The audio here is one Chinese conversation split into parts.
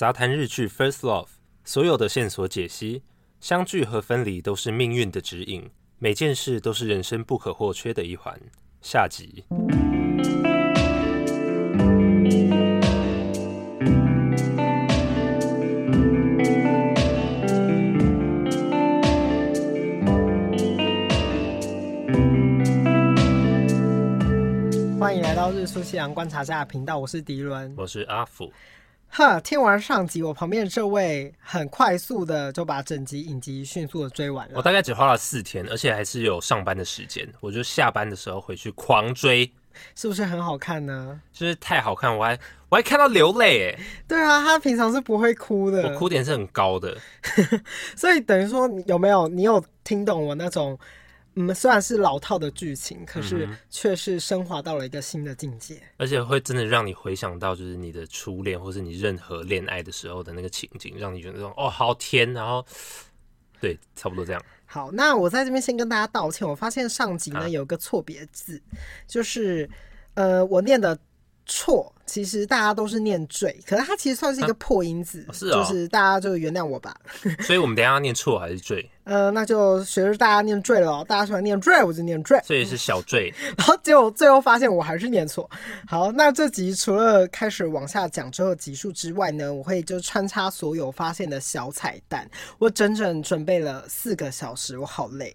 杂谈日剧《First Love》，所有的线索解析，相聚和分离都是命运的指引，每件事都是人生不可或缺的一环。下集。欢迎来到日出夕阳观察家的频道，我是迪伦，我是阿福。哈，听完上集，我旁边的这位很快速的就把整集影集迅速的追完了。我大概只花了四天，而且还是有上班的时间，我就下班的时候回去狂追，是不是很好看呢？就是太好看，我还我还看到流泪哎。对啊，他平常是不会哭的，我哭点是很高的，所以等于说有没有你有听懂我那种？嗯，虽然是老套的剧情，可是却是升华到了一个新的境界，而且会真的让你回想到，就是你的初恋，或是你任何恋爱的时候的那个情景，让你觉得哦，好甜，然后对，差不多这样。好，那我在这边先跟大家道歉，我发现上集呢有个错别字，啊、就是呃，我念的错，其实大家都是念坠，可是它其实算是一个破音字，啊、是、哦，就是大家就原谅我吧。所以我们等一下要念错还是坠？呃，那就学着大家念坠了，大家喜欢念坠，我就念坠，所以是小坠。然后结果最后发现我还是念错。好，那这集除了开始往下讲之后集数之外呢，我会就穿插所有发现的小彩蛋。我整整准备了四个小时，我好累。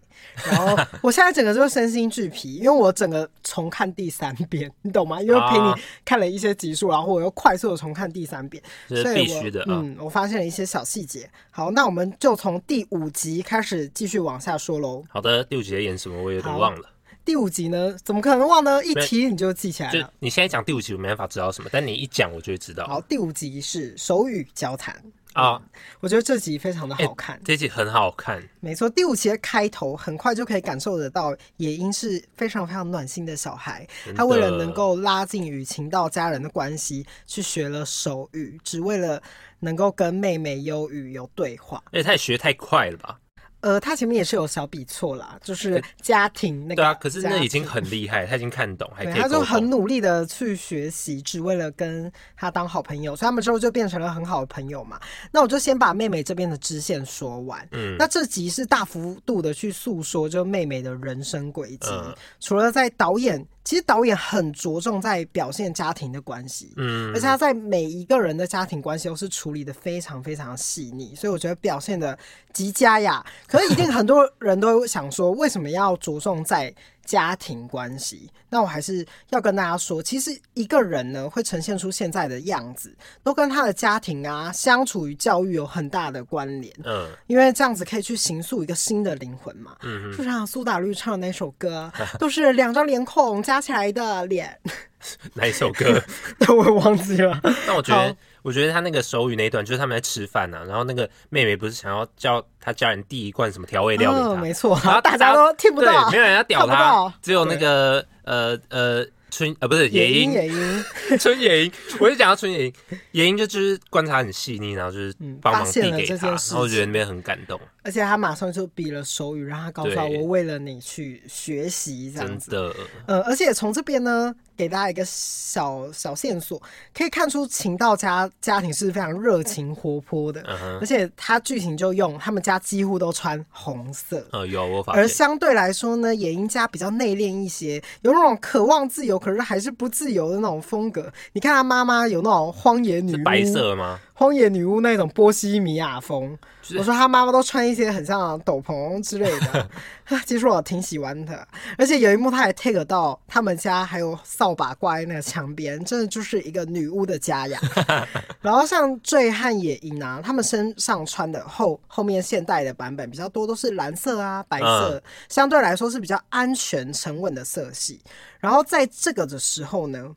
然后 我现在整个就身心俱疲，因为我整个重看第三遍，你懂吗？因为陪你看了一些集数，然后我又快速的重看第三遍，这是必须的。嗯，我发现了一些小细节。好，那我们就从第五集开始。是继续往下说喽。好的，第五集在演什么？我有点忘了。第五集呢？怎么可能忘呢？一提你就记起来了。你现在讲第五集，我没办法知道什么，但你一讲，我就会知道。好，第五集是手语交谈啊、嗯，我觉得这集非常的好看。欸、这集很好看，没错。第五集的开头，很快就可以感受得到，野樱是非常非常暖心的小孩。他为了能够拉近与情到家人的关系，去学了手语，只为了能够跟妹妹优语有对话。而且他也学太快了吧？呃，他前面也是有小笔错啦，就是家庭那个。对啊，可是那已经很厉害，他已经看懂，还可以。他就很努力的去学习，只为了跟他当好朋友，所以他们之后就变成了很好的朋友嘛。那我就先把妹妹这边的支线说完。嗯，那这集是大幅度的去诉说，就妹妹的人生轨迹。嗯，除了在导演。其实导演很着重在表现家庭的关系，嗯，而且他在每一个人的家庭关系都是处理的非常非常细腻，所以我觉得表现的极佳呀。可是一定很多人都想说，为什么要着重在？家庭关系，那我还是要跟大家说，其实一个人呢会呈现出现在的样子，都跟他的家庭啊、相处与教育有很大的关联。嗯，因为这样子可以去形塑一个新的灵魂嘛。嗯，就像苏打绿唱的那首歌，都是两张脸孔加起来的脸。哪一首歌？我也忘记了。那我觉得。我觉得他那个手语那一段，就是他们在吃饭呢、啊，然后那个妹妹不是想要叫他家人递一罐什么调味料给他，哦、没错，然后大家都听不到，没有人要屌他，只有那个呃呃春呃不是野樱野樱 春野樱，我就讲到春野樱，野樱就就是观察很细腻，然后就是帮忙递给他，然后我觉得那边很感动。而且他马上就比了手语，让他告诉他我为了你去学习这样子。真的。呃，而且从这边呢，给大家一个小小线索，可以看出晴道家家庭是非常热情活泼的。嗯。而且他剧情就用他们家几乎都穿红色。呃，有我发现。而相对来说呢，野樱家比较内敛一些，有那种渴望自由，可是还是不自由的那种风格。你看他妈妈有那种荒野女巫。白色吗？荒野女巫那种波西米亚风，我说他妈妈都穿一些很像斗篷之类的，其实我挺喜欢的。而且有一幕他还 take 到他们家还有扫把挂在那个墙边，真的就是一个女巫的家呀。然后像醉汉野营啊，他们身上穿的后后面现代的版本比较多，都是蓝色啊、白色，相对来说是比较安全沉稳的色系。然后在这个的时候呢。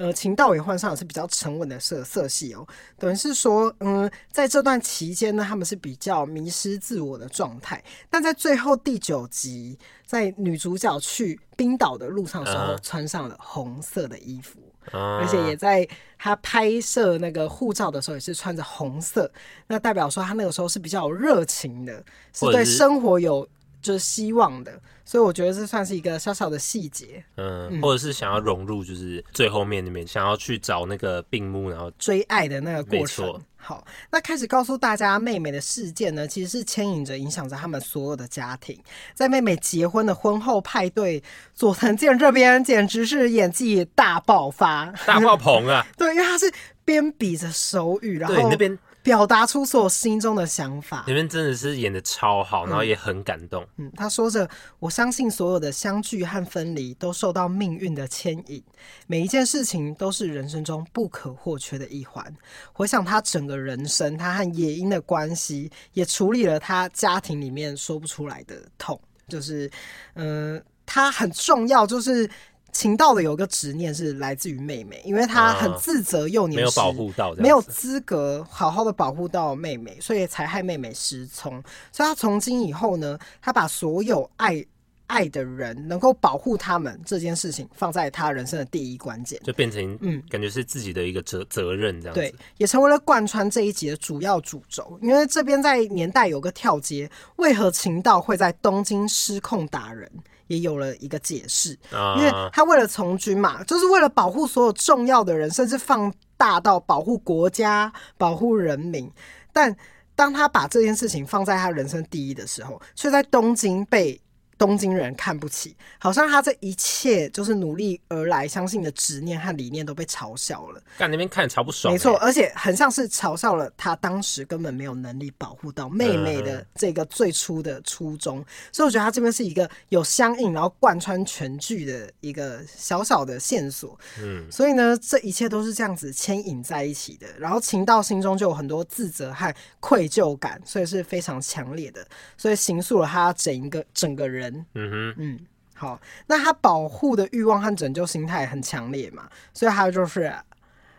呃，秦道也换上的是比较沉稳的色色系哦，等于是说，嗯，在这段期间呢，他们是比较迷失自我的状态。但在最后第九集，在女主角去冰岛的路上的时候，穿上了红色的衣服，而且也在她拍摄那个护照的时候，也是穿着红色，那代表说她那个时候是比较有热情的，是对生活有就是希望的。所以我觉得这算是一个小小的细节，嗯，或者是想要融入，就是最后面那边想要去找那个病木，然后追爱的那个过程。好，那开始告诉大家妹妹的事件呢，其实是牵引着、影响着他们所有的家庭。在妹妹结婚的婚后派对，佐藤健这边简直是演技大爆发、大爆棚啊！对，因为他是边比着手语，然后那边。表达出所有心中的想法，里面真的是演的超好，然后也很感动。嗯，嗯，他说着：“我相信所有的相聚和分离都受到命运的牵引，每一件事情都是人生中不可或缺的一环。回想他整个人生，他和野樱的关系，也处理了他家庭里面说不出来的痛，就是，嗯、呃，他很重要，就是。”晴道的有个执念是来自于妹妹，因为他很自责幼年时、啊、没有保护到，没有资格好好的保护到妹妹，所以才害妹妹失聪。所以他从今以后呢，他把所有爱爱的人能够保护他们这件事情放在他人生的第一关键，就变成嗯，感觉是自己的一个责责任这样子。对，也成为了贯穿这一集的主要主轴。因为这边在年代有个跳接，为何情道会在东京失控打人？也有了一个解释，因为他为了从军嘛，就是为了保护所有重要的人，甚至放大到保护国家、保护人民。但当他把这件事情放在他人生第一的时候，却在东京被。东京人看不起，好像他这一切就是努力而来、相信的执念和理念都被嘲笑了。干那边看超不爽，没错，而且很像是嘲笑了他当时根本没有能力保护到妹妹的这个最初的初衷。嗯、所以我觉得他这边是一个有相应，然后贯穿全剧的一个小小的线索。嗯，所以呢，这一切都是这样子牵引在一起的。然后晴道心中就有很多自责和愧疚感，所以是非常强烈的，所以形塑了他整一个整个人。嗯哼，嗯，好，那他保护的欲望和拯救心态很强烈嘛，所以他就是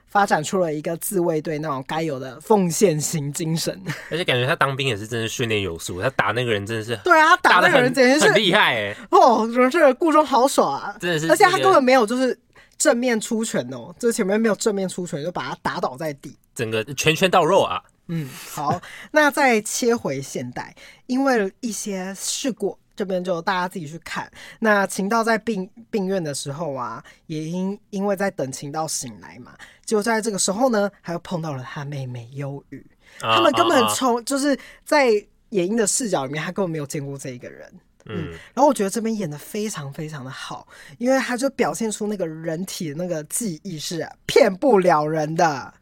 发展出了一个自卫队那种该有的奉献型精神。而且感觉他当兵也是真的训练有素，他打那个人真的是，对啊，他打那个人简直是很厉害哎，哦，真是顾中好爽啊，真的是，而且他根本没有就是正面出拳哦，就是前面没有正面出拳就把他打倒在地，整个拳拳到肉啊。嗯，好，那再切回现代，因为一些事故。这边就大家自己去看。那秦道在病病院的时候啊，也因因为在等秦道醒来嘛，就在这个时候呢，他又碰到了他妹妹忧郁。啊、他们根本从、啊、就是在野樱的视角里面，他根本没有见过这一个人。嗯，然后我觉得这边演的非常非常的好，因为他就表现出那个人体的那个记忆是骗不了人的。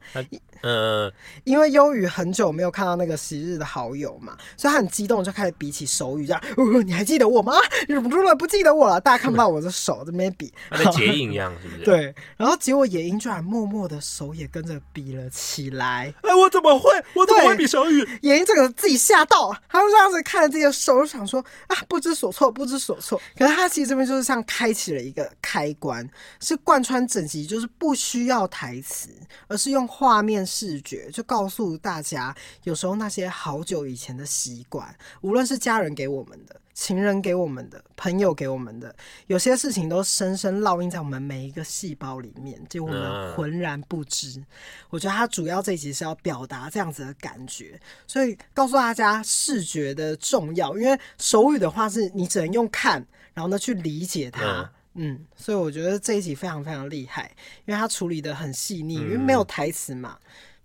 啊嗯，因为忧郁很久没有看到那个昔日的好友嘛，所以他很激动，就开始比起手语，这样、呃，你还记得我吗？忍不住了，不记得我了。大家看不到我的手这边比，他在结印一样，是不是？对。然后结果野樱居然默默的手也跟着比了起来。哎，我怎么会？我怎么会比手语？野樱这个自己吓到，他就这样子看着自己的手，想说啊，不知所措，不知所措。可是他其实这边就是像开启了一个开关，是贯穿整集，就是不需要台词，而是用画面。视觉就告诉大家，有时候那些好久以前的习惯，无论是家人给我们的、情人给我们的、朋友给我们的，有些事情都深深烙印在我们每一个细胞里面，就我们浑然不知。我觉得他主要这一集是要表达这样子的感觉，所以告诉大家视觉的重要。因为手语的话，是你只能用看，然后呢去理解它。嗯，所以我觉得这一集非常非常厉害，因为他处理的很细腻，因为没有台词嘛。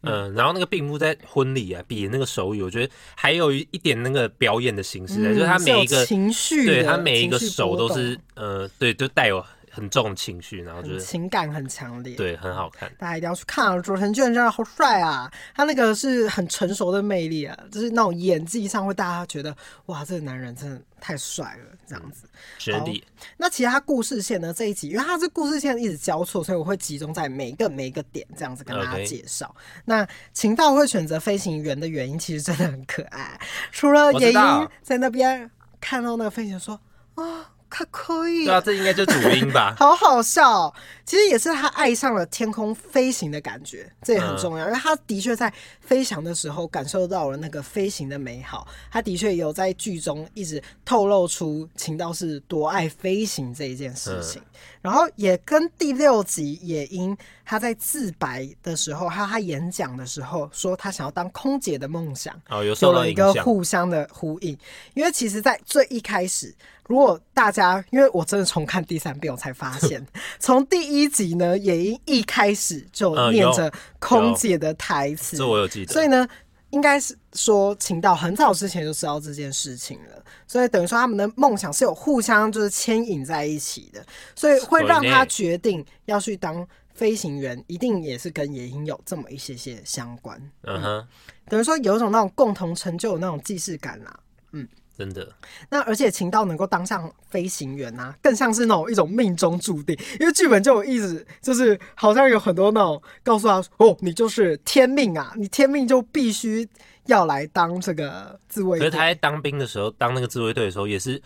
嗯，嗯，然后那个病夫在婚礼啊，比那个手语，我觉得还有一点那个表演的形式，嗯、就是他每一个情绪，对他每一个手都是呃，对，就带有。很重情绪，然后就是情感很强烈，对，很好看，大家一定要去看啊！佐藤健真的好帅啊，他那个是很成熟的魅力啊，就是那种演技上会大家觉得哇，这个男人真的太帅了，这样子。兄弟，那其他故事线呢？这一集因为他这故事线一直交错，所以我会集中在每一个每一个点这样子跟大家介绍。Okay. 那秦道会选择飞行员的原因其实真的很可爱，除了野樱在那边看到那个飞行员说啊。可可以。对啊，这应该就主音吧。好好笑，其实也是他爱上了天空飞行的感觉，这也很重要，嗯、因为他的确在飞翔的时候感受到了那个飞行的美好。他的确有在剧中一直透露出情道是多爱飞行这一件事情，嗯、然后也跟第六集也因他在自白的时候，还有他演讲的时候说他想要当空姐的梦想，哦，有有了一个互相的呼应。因为其实，在最一开始，如果大家因为我真的重看第三遍，我才发现，从第一集呢，也因一开始就念着空姐的台词，这我有记得。所以呢，应该是说晴道很早之前就知道这件事情了，所以等于说他们的梦想是有互相就是牵引在一起的，所以会让他决定要去当。飞行员一定也是跟野鹰有这么一些些相关，嗯哼、uh，huh. 等于说有一种那种共同成就的那种既视感啦，嗯，真的。那而且秦道能够当上飞行员啊，更像是那种一种命中注定，因为剧本就有意思，就是好像有很多那种告诉他哦，你就是天命啊，你天命就必须要来当这个自卫队。可是他在当兵的时候，当那个自卫队的时候也是。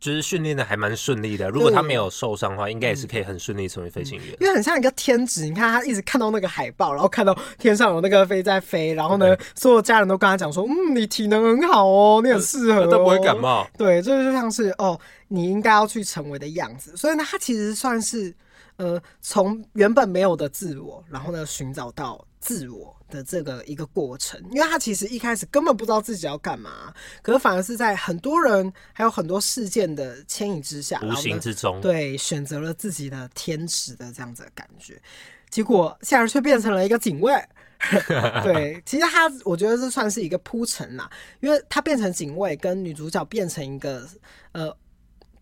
就是训练的还蛮顺利的，如果他没有受伤的话，应该也是可以很顺利成为飞行员。因为很像一个天职，你看他一直看到那个海报，然后看到天上有那个飞在飞，然后呢，对所有家人都跟他讲说，嗯，你体能很好哦，你很适合、哦，都不会感冒。对，这就像是哦，你应该要去成为的样子。所以呢，他其实算是呃，从原本没有的自我，然后呢，寻找到自我。的这个一个过程，因为他其实一开始根本不知道自己要干嘛，可是反而是在很多人还有很多事件的牵引之下，无形之中，对，选择了自己的天职的这样子的感觉，结果现在却变成了一个警卫。对，其实他我觉得这算是一个铺陈啦，因为他变成警卫，跟女主角变成一个呃。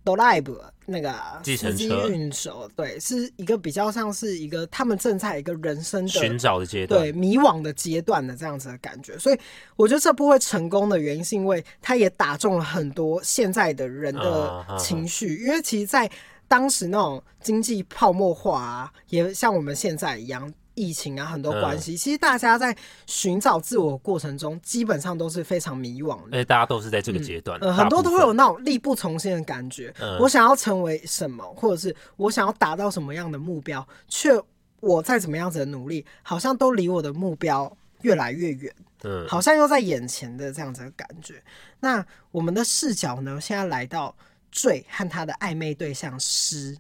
哆啦 A 梦那个司机运手，对，是一个比较像是一个他们正在一个人生的寻找的阶段，对，迷惘的阶段的这样子的感觉。所以我觉得这部会成功的原因，是因为它也打中了很多现在的人的情绪。因为其实，在当时那种经济泡沫化啊，也像我们现在一样。疫情啊，很多关系，嗯、其实大家在寻找自我过程中，基本上都是非常迷惘的。而且大家都是在这个阶段，嗯，很多都会有那种力不从心的感觉。嗯、我想要成为什么，或者是我想要达到什么样的目标，却我再怎么样子的努力，好像都离我的目标越来越远。嗯，好像又在眼前的这样子的感觉。那我们的视角呢，现在来到坠和他的暧昧对象诗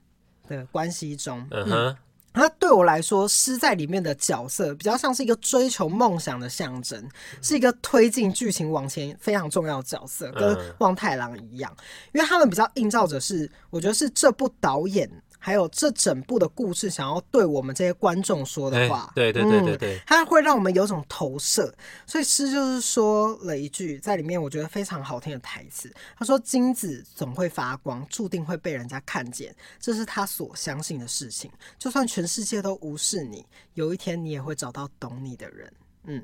的关系中。嗯哼。嗯那对我来说，诗在里面的角色比较像是一个追求梦想的象征，是一个推进剧情往前非常重要的角色，跟望太郎一样，因为他们比较映照着是，我觉得是这部导演。还有这整部的故事，想要对我们这些观众说的话，对对对对对，它会让我们有种投射。所以诗就是说了一句在里面我觉得非常好听的台词，他说：“金子总会发光，注定会被人家看见，这是他所相信的事情。就算全世界都无视你，有一天你也会找到懂你的人。”嗯，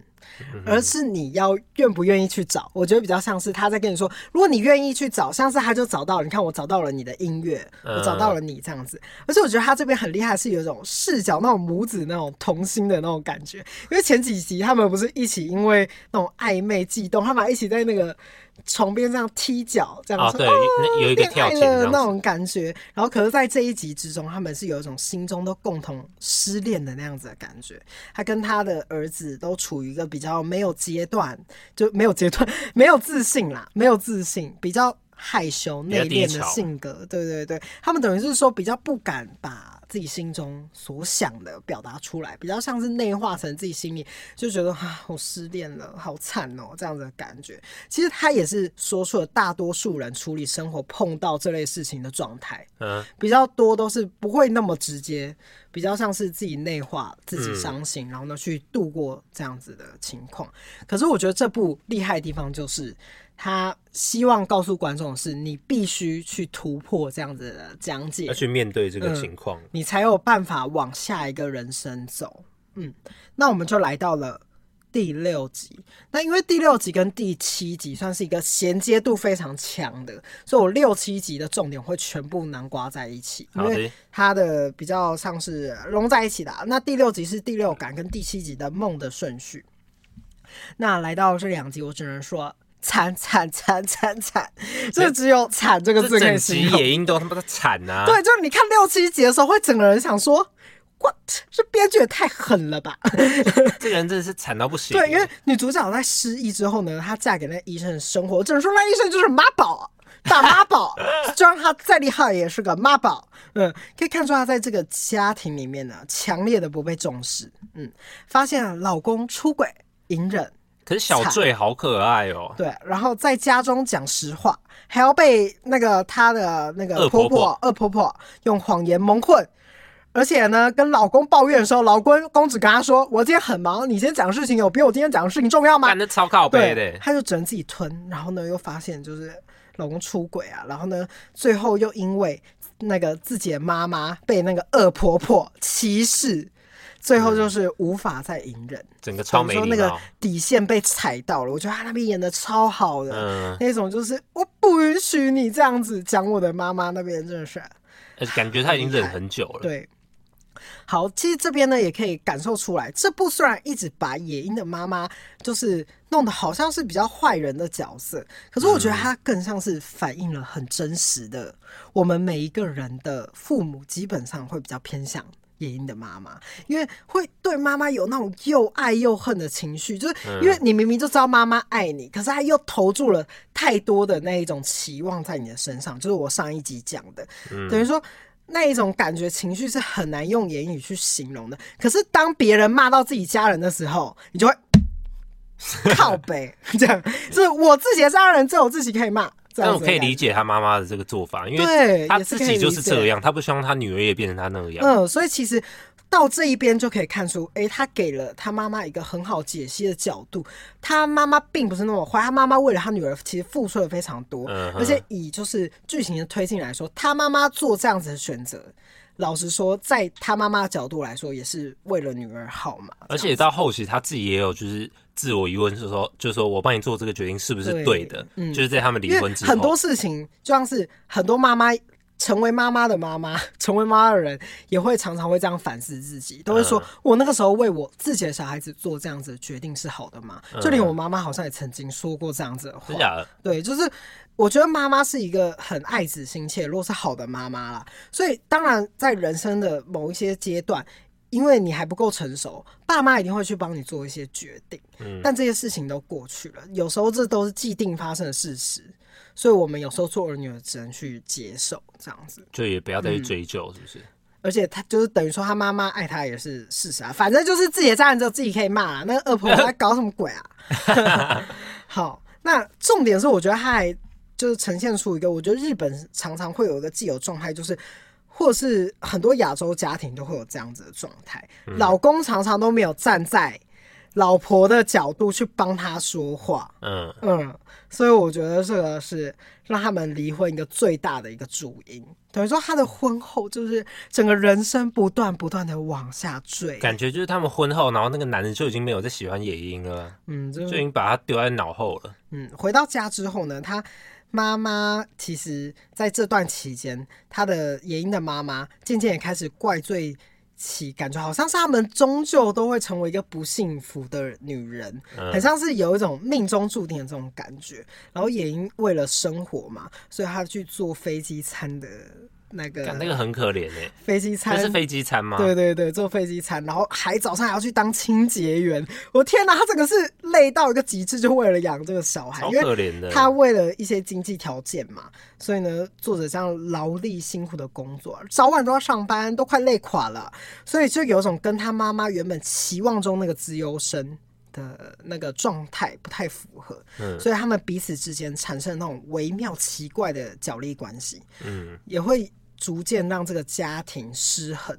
而是你要愿不愿意去找，我觉得比较像是他在跟你说，如果你愿意去找，像是他就找到了，你看我找到了你的音乐，我找到了你这样子。而且我觉得他这边很厉害，是有一种视角那种母子那种童心的那种感觉，因为前几集他们不是一起因为那种暧昧悸动，他们一起在那个。床边这样踢脚，这样说，啊，对，有一个跳起的那种感觉。然后，可是在这一集之中，他们是有一种心中都共同失恋的那样子的感觉。他跟他的儿子都处于一个比较没有阶段，就没有阶段，没有自信啦，没有自信，比较害羞内敛的性格。对对对，他们等于是说比较不敢把。自己心中所想的表达出来，比较像是内化成自己心里就觉得啊，我失恋了，好惨哦，这样子的感觉。其实他也是说出了大多数人处理生活碰到这类事情的状态，嗯，比较多都是不会那么直接，比较像是自己内化自己伤心，然后呢去度过这样子的情况。可是我觉得这部厉害的地方就是。他希望告诉观众的是，你必须去突破这样子的讲解，要去面对这个情况，嗯，你才有办法往下一个人生走。嗯，那我们就来到了第六集。那因为第六集跟第七集算是一个衔接度非常强的，所以我六七集的重点会全部囊括在一起，因为它的比较像是融在一起的。那第六集是第六感跟第七集的梦的顺序。那来到这两集，我只能说。惨惨惨惨惨，就只有惨这个字可以形容。野樱都他妈的惨啊！对，就是你看六七集的时候，会整个人想说，what？这编剧也太狠了吧！这个人真的是惨到不行。对，因为女主角在失忆之后呢，她嫁给那医生的生活，只能说那医生就是妈宝。大妈宝，就让他再厉害也是个妈宝。嗯，可以看出他在这个家庭里面呢，强烈的不被重视。嗯，发现老公出轨、隐忍，可是小醉好可爱哦。对，然后在家中讲实话，还要被那个她的那个婆婆、恶婆婆用谎言蒙混。而且呢，跟老公抱怨的时候，老公公子跟他说：“我今天很忙，你今天讲的事情有比我今天讲的事情重要吗？”干得超靠背的，他就只能自己吞。然后呢，又发现就是。老公出轨啊，然后呢，最后又因为那个自己的妈妈被那个恶婆婆歧视，最后就是无法再隐忍，整个超没礼貌，说那个底线被踩到了。我觉得他那边演的超好的，嗯，那种就是我不允许你这样子讲我的妈妈那边，真的是，感觉他已经忍很久了，对。好，其实这边呢也可以感受出来，这部虽然一直把野樱的妈妈就是弄得好像是比较坏人的角色，可是我觉得它更像是反映了很真实的，我们每一个人的父母基本上会比较偏向野樱的妈妈，因为会对妈妈有那种又爱又恨的情绪，就是因为你明明就知道妈妈爱你，可是她又投注了太多的那一种期望在你的身上，就是我上一集讲的，等于说。那一种感觉情绪是很难用言语去形容的。可是当别人骂到自己家人的时候，你就会 靠背这样。是我自己的家人，只有我自己可以骂。但我可以理解他妈妈的这个做法，因为他自己就是这样，他不希望他女儿也变成他那个样。嗯，所以其实。到这一边就可以看出，哎、欸，他给了他妈妈一个很好解析的角度。他妈妈并不是那么坏，他妈妈为了他女儿其实付出了非常多，嗯、而且以就是剧情的推进来说，他妈妈做这样子的选择，老实说，在他妈妈的角度来说，也是为了女儿好嘛。而且到后期他自己也有就是自我疑问，是说，就是说我帮你做这个决定是不是对的？就是在他们离婚之后，很多事情就像是很多妈妈。成为妈妈的妈妈，成为妈妈的人也会常常会这样反思自己，都会说：“我那个时候为我自己的小孩子做这样子的决定是好的吗？”就连我妈妈好像也曾经说过这样子的话。对，就是我觉得妈妈是一个很爱子心切，如果是好的妈妈啦。所以当然在人生的某一些阶段，因为你还不够成熟，爸妈一定会去帮你做一些决定。但这些事情都过去了，有时候这都是既定发生的事实。所以，我们有时候做儿女的只能去接受这样子，就也不要再去追究，是不是？嗯、而且他就是等于说，他妈妈爱他也是事实啊。反正就是自己的家人之后自己可以骂啊。那个恶婆婆在搞什么鬼啊？好，那重点是，我觉得他还就是呈现出一个，我觉得日本常常会有一个既有状态，就是或是很多亚洲家庭都会有这样子的状态，嗯、老公常常都没有站在老婆的角度去帮他说话。嗯嗯。所以我觉得这个是让他们离婚一个最大的一个主因，等于说他的婚后就是整个人生不断不断的往下坠，感觉就是他们婚后，然后那个男人就已经没有再喜欢野樱了，嗯，就已经把他丢在脑后了。嗯，回到家之后呢，他妈妈其实在这段期间，他的野英的妈妈渐渐也开始怪罪。起感觉好像是他们终究都会成为一个不幸福的女人，很像是有一种命中注定的这种感觉。然后也因为了生活嘛，所以她去做飞机餐的。那个那个很可怜哎，飞机餐是飞机餐吗？对对对，做飞机餐，然后还早上还要去当清洁员。我天哪，他整个是累到一个极致，就为了养这个小孩，好可怜的。他为了一些经济条件嘛，所以呢，做着这样劳力辛苦的工作，早晚都要上班，都快累垮了。所以就有种跟他妈妈原本期望中那个资优生的那个状态不太符合。嗯，所以他们彼此之间产生那种微妙奇怪的角力关系。嗯，也会。逐渐让这个家庭失衡，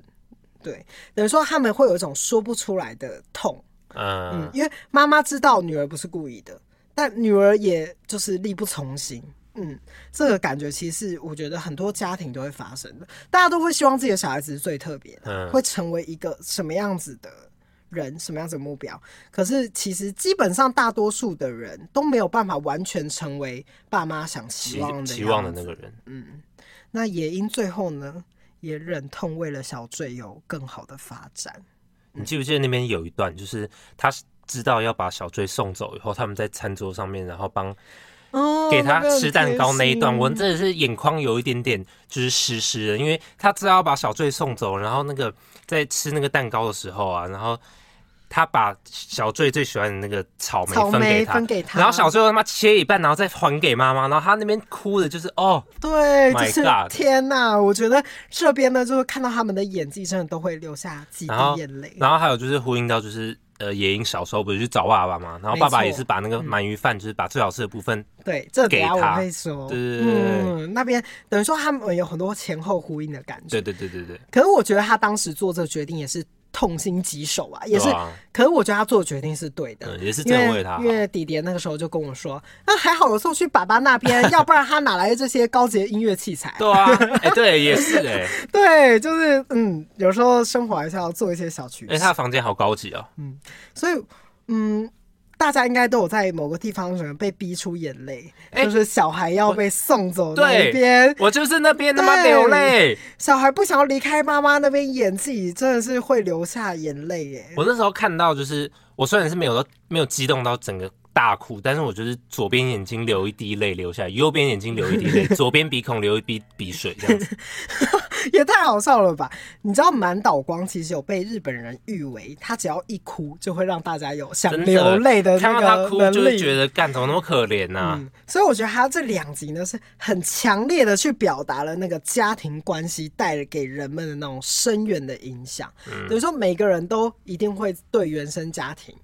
对，等于说他们会有一种说不出来的痛，嗯，嗯，因为妈妈知道女儿不是故意的，但女儿也就是力不从心，嗯，这个感觉其实是我觉得很多家庭都会发生的，大家都会希望自己的小孩子是最特别的，嗯，会成为一个什么样子的人，什么样子的目标，可是其实基本上大多数的人都没有办法完全成为爸妈想期望的期望的那个人，嗯。那野樱最后呢，也忍痛为了小醉有更好的发展。你记不记得那边有一段，就是他知道要把小醉送走以后，他们在餐桌上面，然后帮。哦，给他吃蛋糕那一段，我真的是眼眶有一点点就是湿湿的，因为他知道要把小醉送走，然后那个在吃那个蛋糕的时候啊，然后他把小醉最喜欢的那个草莓分给他，分给他，然后小坠他妈切一半，然后再还给妈妈，然后他那边哭的就是哦，对，就是天哪，我觉得这边呢，就是看到他们的演技，真的都会流下几滴眼泪，然后还有就是呼应到就是。呃，野樱小时候不是去找爸爸嘛，然后爸爸也是把那个鳗鱼饭，就是把最好吃的部分对，这给他。我会说，对对对，嗯，那边等于说他们有很多前后呼应的感觉。对对对对对。可是我觉得他当时做这个决定也是。痛心疾首啊，也是。啊、可是我觉得他做的决定是对的，嗯、也是因为他。因为弟弟那个时候就跟我说：“那、啊、还好，我送去爸爸那边，要不然他哪来的这些高级的音乐器材？”对啊，哎、欸，对，也是哎、欸，对，就是嗯，有时候生活还是要做一些小取舍。哎、欸，他的房间好高级哦。嗯，所以嗯。大家应该都有在某个地方可能被逼出眼泪，欸、就是小孩要被送走那边，我就是那边他妈流泪，小孩不想要离开妈妈那边演自己，真的是会流下眼泪耶。我那时候看到，就是我虽然是没有没有激动到整个。大哭，但是我就是左边眼睛流一滴泪流下来，右边眼睛流一滴泪，左边鼻孔流一滴鼻水，这样子 也太好笑了吧？你知道满岛光其实有被日本人誉为，他只要一哭就会让大家有想流泪的那个能力，他哭就会觉得干怎么那么可怜呢、啊嗯？所以我觉得他这两集呢是很强烈的去表达了那个家庭关系带给人们的那种深远的影响。嗯，等于说每个人都一定会对原生家庭。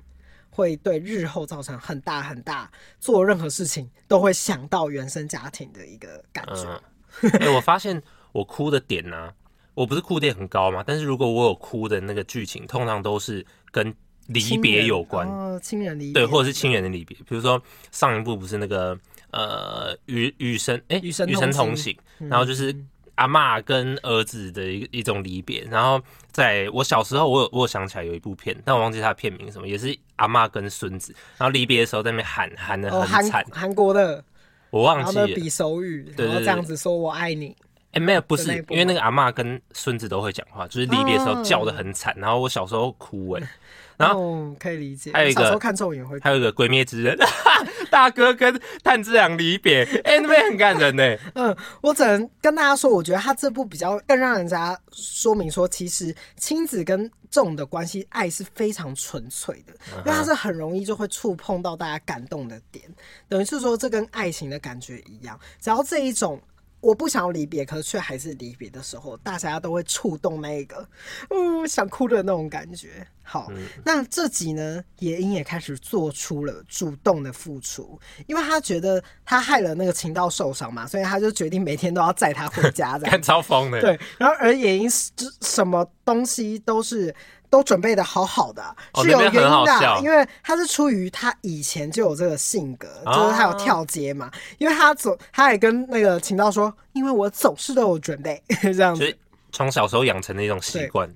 会对日后造成很大很大，做任何事情都会想到原生家庭的一个感觉。哎、嗯欸，我发现我哭的点呢、啊，我不是哭点很高嘛，但是如果我有哭的那个剧情，通常都是跟离别有关，亲人离别，对，或者是亲人的离别。比如说上一部不是那个呃与与神哎与神与神同行，然后就是。阿嬷跟儿子的一一种离别，然后在我小时候，我有我有想起来有一部片，但我忘记它的片名什么，也是阿嬷跟孙子，然后离别的时候在那边喊喊的很惨，韩国的，我忘记了，比手语，然后这样子说我爱你。哎、欸，没有，不是，因为那个阿嬷跟孙子都会讲话，就是离别的时候叫的很惨，然后我小时候哭哎。然后、哦、可以理解，还有一个小时候看咒也会，还有一个《鬼灭之刃》，大哥跟炭治郎离别，哎、欸，那边很感人呢。嗯，我只能跟大家说，我觉得他这部比较更让人家说明说，其实亲子跟众的关系爱是非常纯粹的，因为他是很容易就会触碰到大家感动的点，等于是说这跟爱情的感觉一样，只要这一种。我不想要离别，可是却还是离别的时候，大家都会触动那个，嗯，想哭的那种感觉。好，嗯、那这集呢，野英也开始做出了主动的付出，因为他觉得他害了那个情道受伤嘛，所以他就决定每天都要载他回家，这样。看超疯的。对，然后而野英是什么东西都是。都准备的好好的，是有原因的，因为他是出于他以前就有这个性格，就是他有跳街嘛，因为他总他也跟那个秦道说，因为我总是都有准备。这样子，从小时候养成的一种习惯，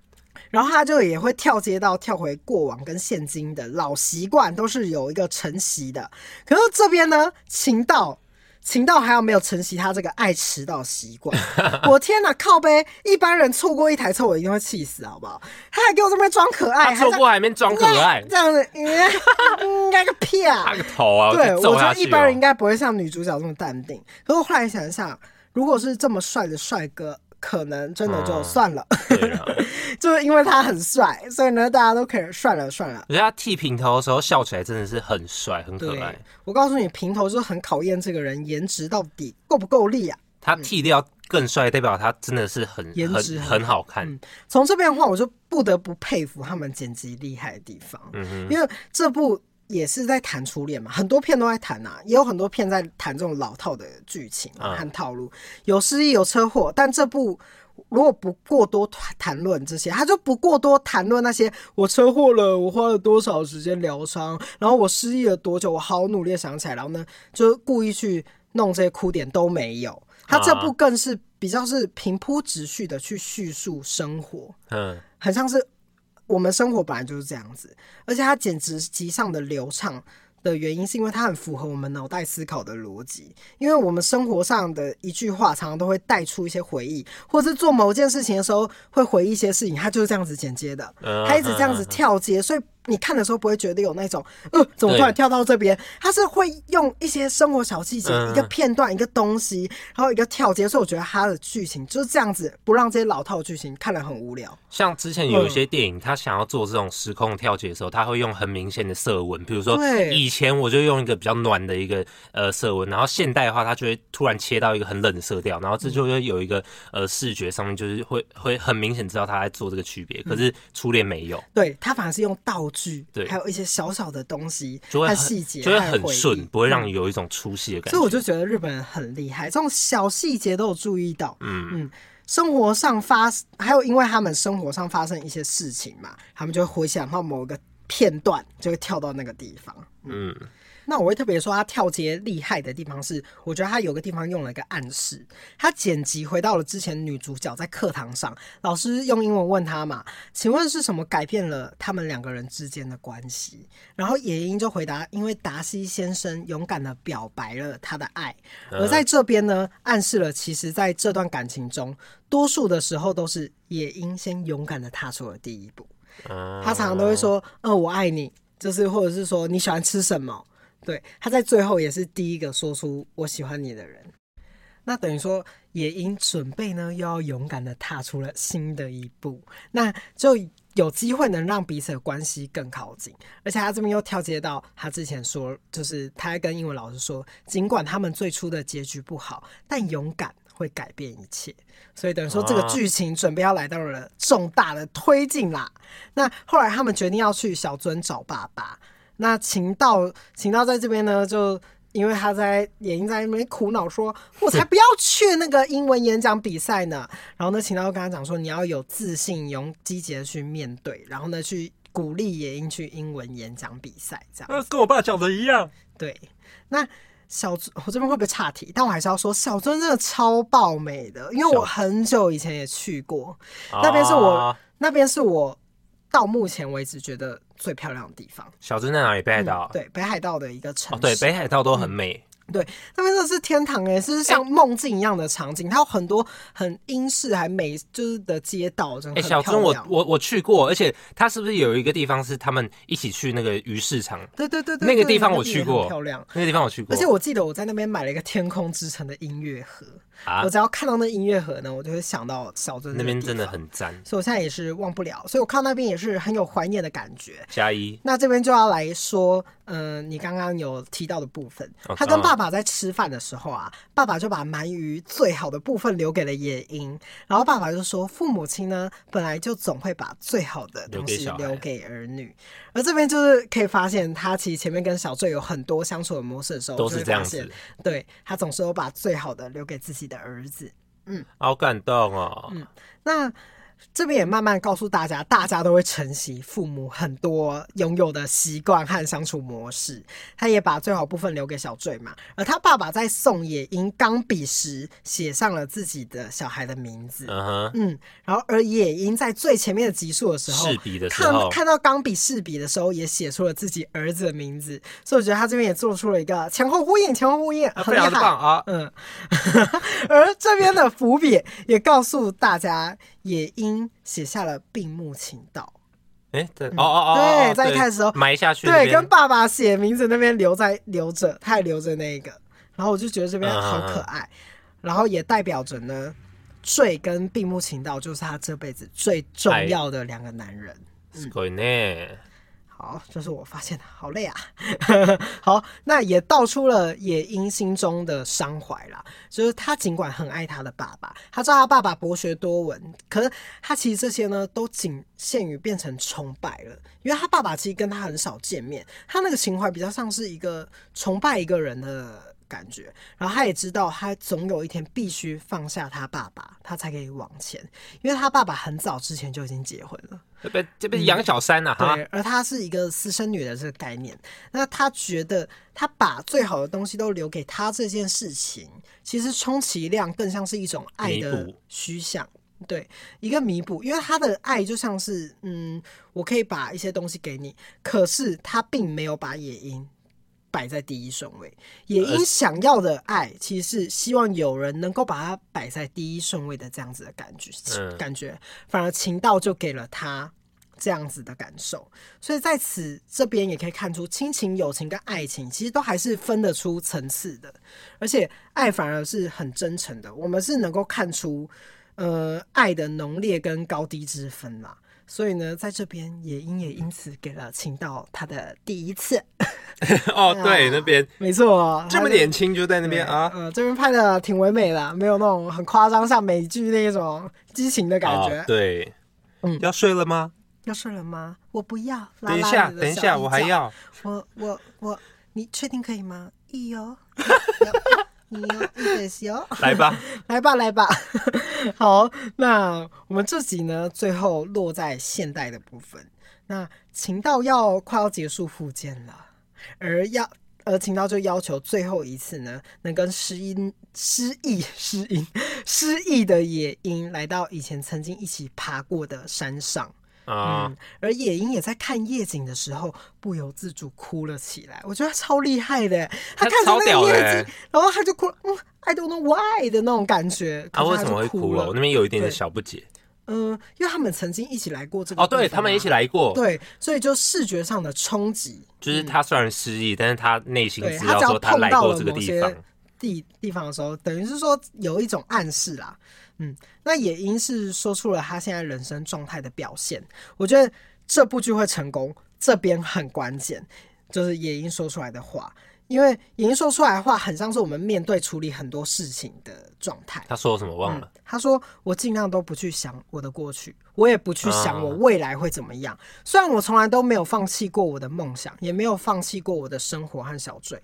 然后他就也会跳街到跳回过往跟现今的老习惯，都是有一个承袭的。可是这边呢，秦道。晴道还有没有承袭他这个爱迟到习惯？我天哪，靠背！一般人错过一台车，我一定会气死，好不好？他还给我这边装可爱，错过还没装可爱，这样子，应该个屁啊！他个头啊！对，我觉得一般人应该不会像女主角这么淡定。可是我后来想一想，如果是这么帅的帅哥。可能真的就算了，嗯啊、就是因为他很帅，所以呢，大家都可以算了算了。人家剃平头的时候笑起来真的是很帅，很可爱。我告诉你，平头就很考验这个人颜值到底够不够力啊。他剃掉更帅，代表他真的是很颜值很，很好看。从、嗯、这边的话，我就不得不佩服他们剪辑厉害的地方，嗯哼，因为这部。也是在谈初恋嘛，很多片都在谈啊，也有很多片在谈这种老套的剧情和套路，有失忆有车祸，但这部如果不过多谈论这些，他就不过多谈论那些我车祸了，我花了多少时间疗伤，然后我失忆了多久，我好努力想起来，然后呢，就故意去弄这些哭点都没有，他这部更是比较是平铺直叙的去叙述生活，嗯，很像是。我们生活本来就是这样子，而且它简直极上的流畅的原因，是因为它很符合我们脑袋思考的逻辑。因为我们生活上的一句话，常常都会带出一些回忆，或是做某件事情的时候会回忆一些事情，它就是这样子剪接的，它一直这样子跳接，所以你看的时候不会觉得有那种，呃，怎么突然跳到这边？他是会用一些生活小细节，嗯、一个片段，一个东西，然后一个跳接。所以我觉得他的剧情就是这样子，不让这些老套剧情看得很无聊。像之前有一些电影，他想要做这种时空跳接的时候，他会用很明显的色温，比如说以前我就用一个比较暖的一个呃色温，然后现代的话，他就会突然切到一个很冷的色调，然后这就会有一个呃视觉上面就是会会很明显知道他在做这个区别。可是初恋没有，对他反而是用道具，对，还有一些小小的东西，就会细节，就会很顺，不会让你有一种出戏的感觉。所以我就觉得日本人很厉害，这种小细节都有注意到。嗯嗯，生活上发还有因为他们生活上发生一些事情嘛，他们就会回想到某个片段，就会跳到那个地方。嗯。嗯那我会特别说他跳接厉害的地方是，我觉得他有个地方用了一个暗示，他剪辑回到了之前女主角在课堂上，老师用英文问他嘛，请问是什么改变了他们两个人之间的关系？然后野樱就回答，因为达西先生勇敢的表白了他的爱，而在这边呢，暗示了其实在这段感情中，多数的时候都是野樱先勇敢的踏出了第一步。他常常都会说，呃，我爱你，就是或者是说你喜欢吃什么。对，他在最后也是第一个说出“我喜欢你”的人，那等于说也因准备呢，又要勇敢的踏出了新的一步，那就有机会能让彼此的关系更靠近。而且他这边又跳接到他之前说，就是他还跟英文老师说，尽管他们最初的结局不好，但勇敢会改变一切。所以等于说这个剧情准备要来到了重大的推进啦。那后来他们决定要去小樽找爸爸。那秦道，秦道在这边呢，就因为他在野英在那边苦恼说，我才不要去那个英文演讲比赛呢。然后呢，秦道跟他讲说，你要有自信，用积极的去面对，然后呢，去鼓励野英去英文演讲比赛，这样。跟我爸讲的一样。对，那小尊，我这边会不会岔题？但我还是要说，小尊真的超爆美的，因为我很久以前也去过，那边是我，那边是我。到目前为止，觉得最漂亮的地方。小镇在哪里？北海道、嗯。对，北海道的一个城市。哦、对，北海道都很美。嗯、对，那边真的是天堂哎，是像梦境一样的场景。欸、它有很多很英式还美，就是的街道，真的。哎、欸，小钟我我我去过，而且它是不是有一个地方是他们一起去那个鱼市场？对对对对，那个地方我去过，漂亮。那个地方我去过，而且我记得我在那边买了一个天空之城的音乐盒。啊、我只要看到那音乐盒呢，我就会想到小镇那边真的很赞，所以我现在也是忘不了，所以我看到那边也是很有怀念的感觉。加一，那这边就要来说，嗯、呃，你刚刚有提到的部分，哦、他跟爸爸爸在吃饭的时候啊，爸爸就把鳗鱼最好的部分留给了野樱，然后爸爸就说，父母亲呢本来就总会把最好的东西留给儿女，而这边就是可以发现，他其实前面跟小醉有很多相处的模式的时候，都是这样子，对，他总是有把最好的留给自己的儿子，嗯，好感动哦。嗯，那这边也慢慢告诉大家，大家都会承袭父母很多拥有的习惯和相处模式。他也把最好部分留给小醉嘛，而他爸爸在送野樱钢笔时，写上了自己的小孩的名字。Uh huh. 嗯，然后而野樱在最前面的集数的时候，试笔的时候，看看到钢笔试笔的时候，也写出了自己儿子的名字。所以我觉得他这边也做出了一个前后呼应，前后呼应，很厉害，非常棒啊。嗯，而这边的伏笔也告诉大家。野樱写下了病木情道，对，哦哦哦，对，在一开始时候埋下去，对，跟爸爸写名字那边留在留着，他还留着那个，然后我就觉得这边好可爱，嗯、然后也代表着呢，坠跟病木情道就是他这辈子最重要的两个男人，是可以呢。好，这是我发现的，好累啊。好，那也道出了野樱心中的伤怀啦。就是他尽管很爱他的爸爸，他知道他爸爸博学多闻，可是他其实这些呢，都仅限于变成崇拜了。因为他爸爸其实跟他很少见面，他那个情怀比较像是一个崇拜一个人的。感觉，然后他也知道，他总有一天必须放下他爸爸，他才可以往前。因为他爸爸很早之前就已经结婚了，这边这边养小三了哈。对，而他是一个私生女的这个概念，那他觉得他把最好的东西都留给他这件事情，其实充其量更像是一种爱的虚像，对，一个弥补。因为他的爱就像是，嗯，我可以把一些东西给你，可是他并没有把野樱。摆在第一顺位，也因想要的爱，其实是希望有人能够把它摆在第一顺位的这样子的感觉，嗯、感觉反而情道就给了他这样子的感受。所以在此这边也可以看出，亲情、友情跟爱情其实都还是分得出层次的，而且爱反而是很真诚的。我们是能够看出，呃，爱的浓烈跟高低之分啦。所以呢，在这边也因也因此给了秦道他的第一次。哦，对，那边没错，这么年轻就在那边啊。嗯，这边拍的挺唯美的，没有那种很夸张像美剧那种激情的感觉。对，嗯，要睡了吗？要睡了吗？我不要。等一下，等一下，我还要。我我我，你确定可以吗？一哦。来吧，来吧，来吧。好，那我们这集呢，最后落在现代的部分。那秦道要快要结束复健了，而要而秦道就要求最后一次呢，能跟失音失忆失音失忆的野樱来到以前曾经一起爬过的山上。Uh, 嗯，而野樱也在看夜景的时候不由自主哭了起来。我觉得他超厉害的，他看着那个夜景，然后他就哭了。嗯，I don't know why 的那种感觉。他、啊、为什么会哭了？我那边有一点点小不解。嗯，因为他们曾经一起来过这个、啊。哦，对他们一起来过。对，所以就视觉上的冲击，就是他虽然失忆，嗯、但是他内心知道说他来过这个地方。地地方的时候，等于是说有一种暗示啦。嗯，那也因是说出了他现在人生状态的表现。我觉得这部剧会成功，这边很关键，就是野樱说出来的话。因为野樱说出来的话，很像是我们面对处理很多事情的状态。他说什么忘了？嗯，他说：“我尽量都不去想我的过去，我也不去想我未来会怎么样。虽然我从来都没有放弃过我的梦想，也没有放弃过我的生活和小坠。”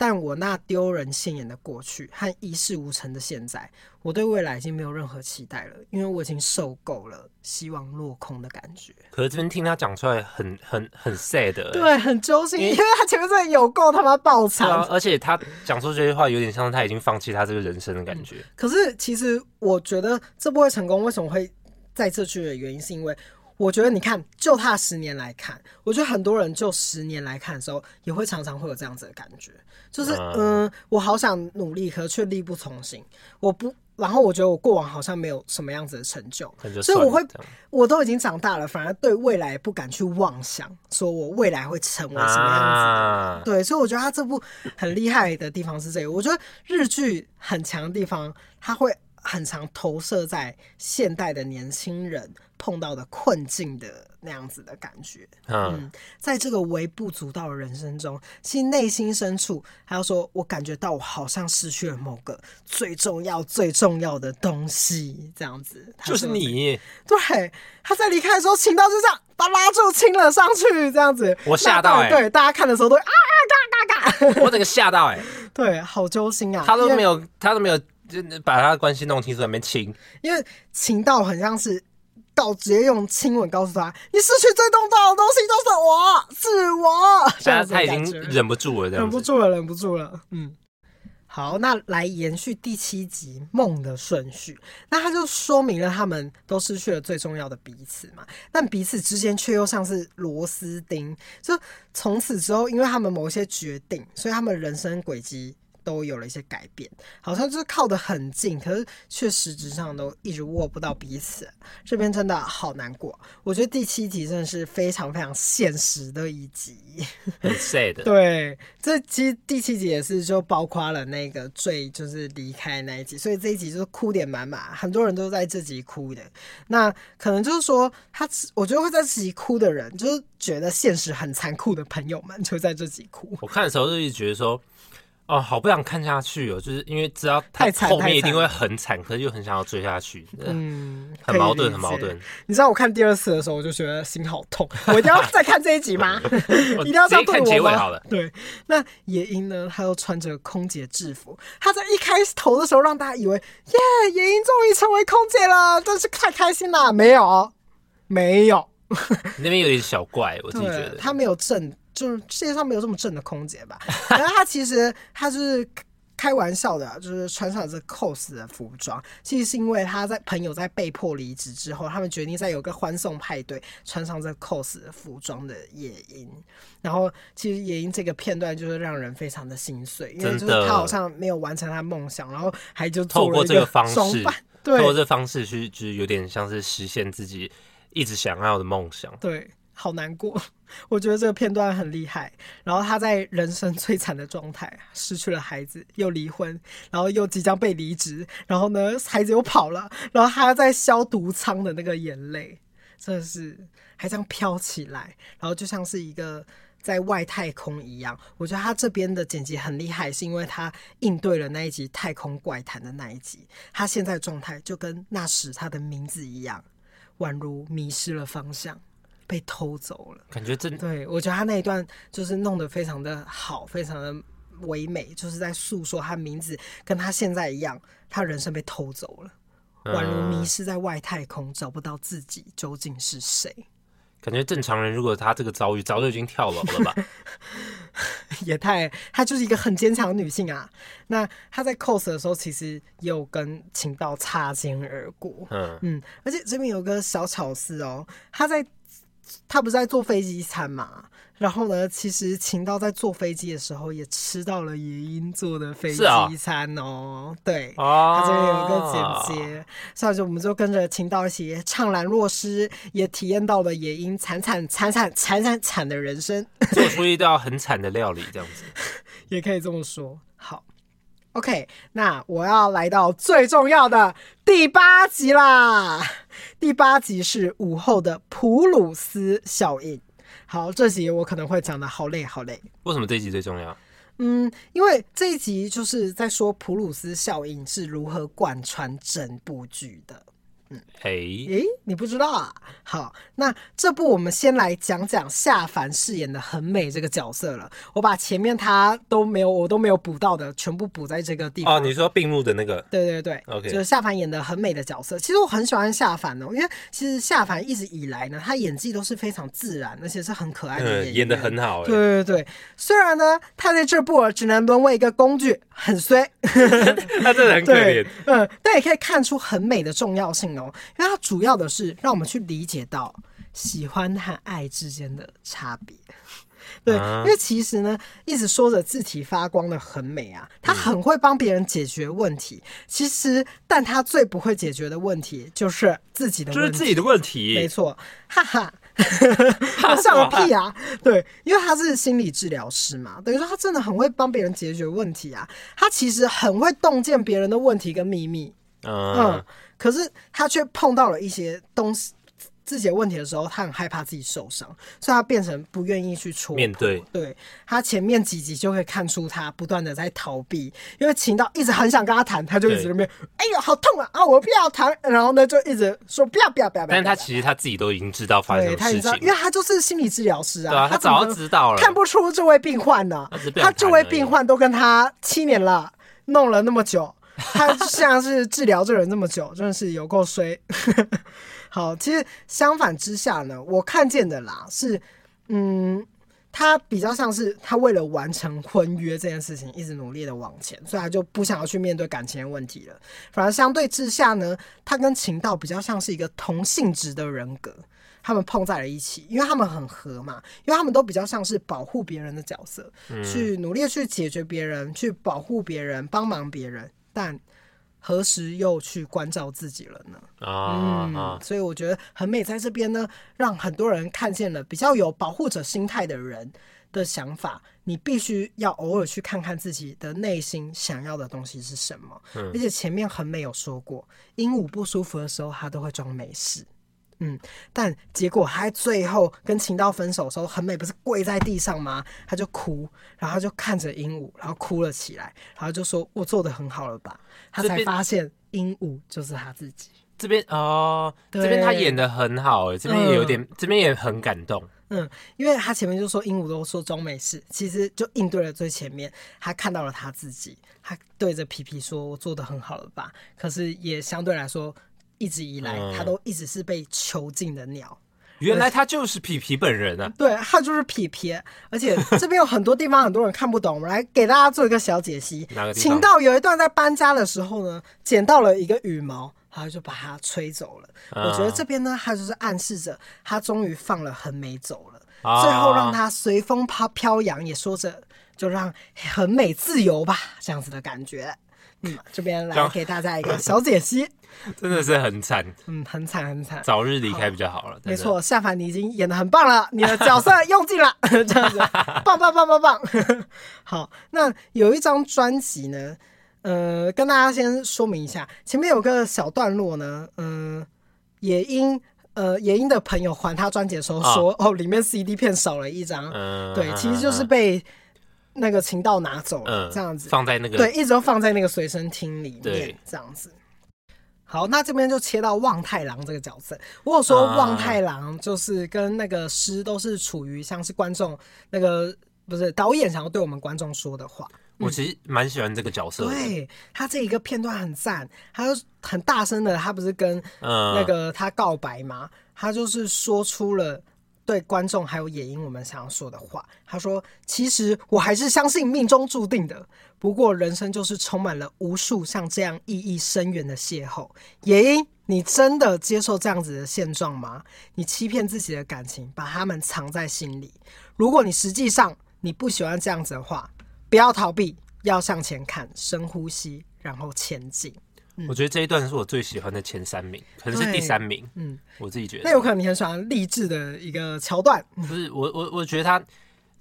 但我那丢人现眼的过去和一事无成的现在，我对未来已经没有任何期待了，因为我已经受够了希望落空的感觉。可是这边听他讲出来很很很 sad，对，很揪心，因为他前面真的有够他妈爆惨，啊，而且他讲出这些话有点像他已经放弃他这个人生的感觉。嗯、可是其实我觉得这不会成功，为什么会在这去的原因，是因为。我觉得你看，就他十年来看，我觉得很多人就十年来看的时候，也会常常会有这样子的感觉，就是嗯，我好想努力，可却力不从心。我不，然后我觉得我过往好像没有什么样子的成就，所以我会，我都已经长大了，反而对未来不敢去妄想，说我未来会成为什么样子。啊、对，所以我觉得他这部很厉害的地方是这个。我觉得日剧很强的地方，他会。很常投射在现代的年轻人碰到的困境的那样子的感觉，嗯，嗯，在这个微不足道的人生中，其实内心深处，还要说，我感觉到我好像失去了某个最重要、最重要的东西，这样子。就是你，对，他在离开的时候，情到就这样把他拉住亲了上去，这样子，我吓到、欸，对，大家看的时候都啊啊嘎嘎嘎，我整个吓到、欸，哎，对，好揪心啊，他都没有，他都没有。就把他的关系弄清楚，里面亲，因为晴道很像是告直接用亲吻告诉他，你失去最重要的东西就是我，是我。现在他已经忍不住了，忍不住了，忍不住了。嗯，好，那来延续第七集梦的顺序，那他就说明了他们都失去了最重要的彼此嘛，但彼此之间却又像是螺丝钉，就从此之后，因为他们某一些决定，所以他们人生轨迹。都有了一些改变，好像就是靠得很近，可是却实质上都一直握不到彼此。这边真的好难过。我觉得第七集真的是非常非常现实的一集，很 sad。对，这其实第七集也是就包括了那个最就是离开那一集，所以这一集就是哭点满满，很多人都在这集哭的。那可能就是说，他我觉得会在这集哭的人，就是觉得现实很残酷的朋友们，就在这集哭。我看的时候就一直觉得说。哦，好不想看下去哦，就是因为知道他后面一定会很惨，可是又很想要追下去，嗯，很矛盾，很矛盾。你知道我看第二次的时候，我就觉得心好痛，我一定要再看这一集吗？一定要这样对我吗？结尾好了。对，那野樱呢？她又穿着空姐制服，她在一开头的时候让大家以为耶，野樱终于成为空姐了，真是太开心了。没有，没有，那边有点小怪，我自己觉得他没有正。就是世界上没有这么正的空姐吧？然后他其实他就是开玩笑的，就是穿上这 cos 的服装，其实是因为他在朋友在被迫离职之后，他们决定在有个欢送派对穿上这 cos 的服装的夜莺。然后其实野樱这个片段就是让人非常的心碎，因为就是他好像没有完成他梦想，然后还就透过这个方式，对，透过这个方式去就是有点像是实现自己。一直想要的梦想。对，好难过。我觉得这个片段很厉害。然后他在人生最惨的状态，失去了孩子，又离婚，然后又即将被离职，然后呢，孩子又跑了，然后他在消毒舱的那个眼泪，真的是还这样飘起来，然后就像是一个在外太空一样。我觉得他这边的剪辑很厉害，是因为他应对了那一集《太空怪谈》的那一集，他现在状态就跟那时他的名字一样，宛如迷失了方向。被偷走了，感觉真对，我觉得他那一段就是弄得非常的好，非常的唯美，就是在诉说他名字跟他现在一样，他人生被偷走了，宛如迷失在外太空，找不到自己究竟是谁。感觉正常人如果他这个遭遇，早就已经跳楼了吧？也太，她就是一个很坚强的女性啊。那她在 cos 的时候，其实也有跟情报擦肩而过。嗯嗯，而且这边有个小巧思哦，她在。他不是在坐飞机餐嘛？然后呢，其实秦道在坐飞机的时候也吃到了也英做的飞机餐哦。对，他这边有一个剪接，所以就我们就跟着秦道一起怅然若失，也体验到了也英惨惨惨惨惨惨惨的人生，做出一道很惨的料理，这样子也可以这么说。好。OK，那我要来到最重要的第八集啦。第八集是午后的普鲁斯效应。好，这集我可能会讲的好累好累。为什么这一集最重要？嗯，因为这一集就是在说普鲁斯效应是如何贯穿整部剧的。嗯，嘿，诶，你不知道啊？好，那这部我们先来讲讲夏凡饰演的很美这个角色了。我把前面他都没有，我都没有补到的，全部补在这个地方。哦，你说并入的那个？对对对，OK，就是夏凡演的很美的角色。其实我很喜欢夏凡哦，因为其实夏凡一直以来呢，他演技都是非常自然，而且是很可爱的演演的很好。对对对，虽然呢，他在这部只能沦为一个工具，很衰，他真的很可怜。嗯，但也可以看出很美的重要性哦。因为它主要的是让我们去理解到喜欢和爱之间的差别，对，因为其实呢，一直说着字体发光的很美啊，他很会帮别人解决问题。其实，但他最不会解决的问题就是自己的问题，就是自己的问题。没错，哈哈，我笑个屁啊！对，因为他是心理治疗师嘛，等于说他真的很会帮别人解决问题啊。他其实很会洞见别人的问题跟秘密，嗯。嗯可是他却碰到了一些东西，自己的问题的时候，他很害怕自己受伤，所以他变成不愿意去戳。面对。对，他前面几集就可以看出他不断的在逃避，因为秦道一直很想跟他谈，他就一直在那边，哎呦好痛啊啊我不要谈，然后呢就一直说不要不要不要。但是他其实他自己都已经知道发生什么事情，因为他就是心理治疗师啊，对啊，他早就知道了，看不出这位病患呢，他这位病患都跟他七年了，弄了那么久。他像是治疗这人这么久，真的是有够衰。好，其实相反之下呢，我看见的啦是，嗯，他比较像是他为了完成婚约这件事情，一直努力的往前，所以他就不想要去面对感情的问题了。反而相对之下呢，他跟秦道比较像是一个同性质的人格，他们碰在了一起，因为他们很合嘛，因为他们都比较像是保护别人的角色，嗯、去努力去解决别人，去保护别人，帮忙别人。但何时又去关照自己了呢？啊，嗯，所以我觉得很美在这边呢，让很多人看见了比较有保护者心态的人的想法。你必须要偶尔去看看自己的内心想要的东西是什么。而且前面很美有说过，鹦鹉不舒服的时候，它都会装没事。嗯，但结果他最后跟秦道分手的时候，很美不是跪在地上吗？他就哭，然后他就看着鹦鹉，然后哭了起来，然后就说：“我做的很好了吧？”他才发现鹦鹉就是他自己。这边哦，这边他演的很好，哎，这边也有点，嗯、这边也很感动。嗯，因为他前面就说鹦鹉都说装没事，其实就应对了最前面，他看到了他自己，他对着皮皮说：“我做的很好了吧？”可是也相对来说。一直以来，他都一直是被囚禁的鸟。原来他就是皮皮本人啊！对，他就是皮皮。而且这边有很多地方很多人看不懂，我们 来给大家做一个小解析。秦道有一段在搬家的时候呢，捡到了一个羽毛，然后就把它吹走了。我觉得这边呢，他就是暗示着他终于放了恒美走了，最后让他随风飘飘扬，也说着。就让很美自由吧，这样子的感觉。嗯，这边来给大家一个小解析，真的是很惨，嗯，很惨很惨，早日离开比较好了。好没错，夏凡你已经演的很棒了，你的角色用尽了，这样子，棒棒棒棒棒。好，那有一张专辑呢，呃，跟大家先说明一下，前面有个小段落呢，嗯、呃，也因呃也因的朋友还他专辑的时候说，哦，哦，里面 CD 片少了一张，嗯，对，其实就是被。那个情道拿走了，这样子放在那个对，一直都放在那个随身听里面，这样子。好，那这边就切到望太郎这个角色。我有说望太郎就是跟那个诗都是处于像是观众那个不是导演想要对我们观众说的话。我其实蛮喜欢这个角色的，对他这一个片段很赞，他就很大声的，他不是跟那个他告白吗？他就是说出了。对观众还有野英我们想要说的话，他说：“其实我还是相信命中注定的。不过人生就是充满了无数像这样意义深远的邂逅。野英你真的接受这样子的现状吗？你欺骗自己的感情，把他们藏在心里。如果你实际上你不喜欢这样子的话，不要逃避，要向前看，深呼吸，然后前进。”我觉得这一段是我最喜欢的前三名，可能是第三名。嗯，我自己觉得。那有可能你很喜欢励志的一个桥段。不是我，我我觉得他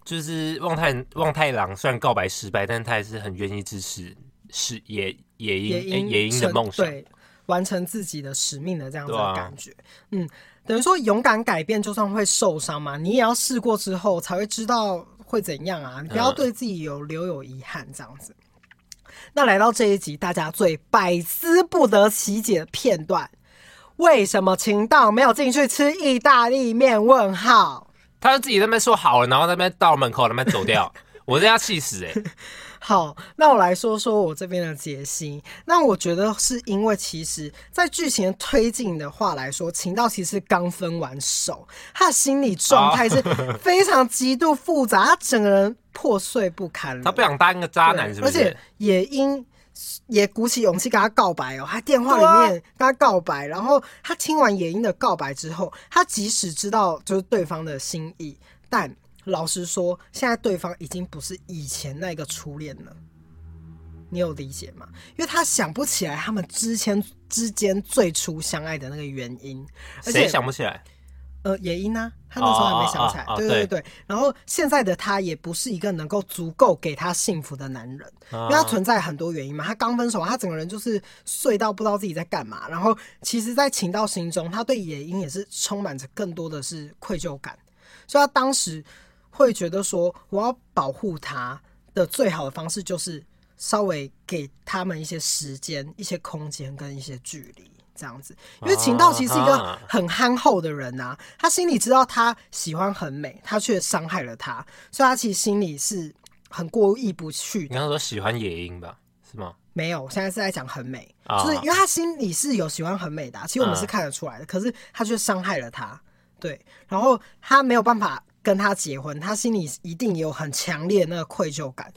就是望太望太郎，虽然告白失败，但是他还是很愿意支持是野野樱野樱的梦想，对，完成自己的使命的这样子的感觉。啊、嗯，等于说勇敢改变，就算会受伤嘛，你也要试过之后才会知道会怎样啊！你不要对自己有留有遗憾这样子。那来到这一集，大家最百思不得其解的片段，为什么秦道没有进去吃意大利面？问号，他就自己在那边说好了，然后在那边到门口那边走掉，我真要气死哎、欸！好，那我来说说我这边的解析。那我觉得是因为，其实，在剧情的推进的话来说，秦道其实刚分完手，他的心理状态是 非常极度复杂，他整个人破碎不堪了。他不想当个渣男，是不是？而且也因也鼓起勇气跟他告白哦，他电话里面跟他告白，然后他听完也因的告白之后，他即使知道就是对方的心意，但。老实说，现在对方已经不是以前那个初恋了，你有理解吗？因为他想不起来他们之前之间最初相爱的那个原因，而且想不起来？呃，野因呢，他那时候还没想起来。对对对，然后现在的他也不是一个能够足够给他幸福的男人，因为他存在很多原因嘛。他刚分手，他整个人就是碎到不知道自己在干嘛。然后，其实，在情到心中，他对野因也是充满着更多的是愧疚感，所以他当时。会觉得说，我要保护他的最好的方式就是稍微给他们一些时间、一些空间跟一些距离，这样子。因为秦道奇是一个很憨厚的人啊，他心里知道他喜欢很美，他却伤害了他，所以他其实心里是很过意不去。你刚刚说喜欢野樱吧？是吗？没有，我现在是在讲很美，就是因为他心里是有喜欢很美的，其实我们是看得出来的。可是他却伤害了他，对，然后他没有办法。跟他结婚，他心里一定有很强烈的那个愧疚感，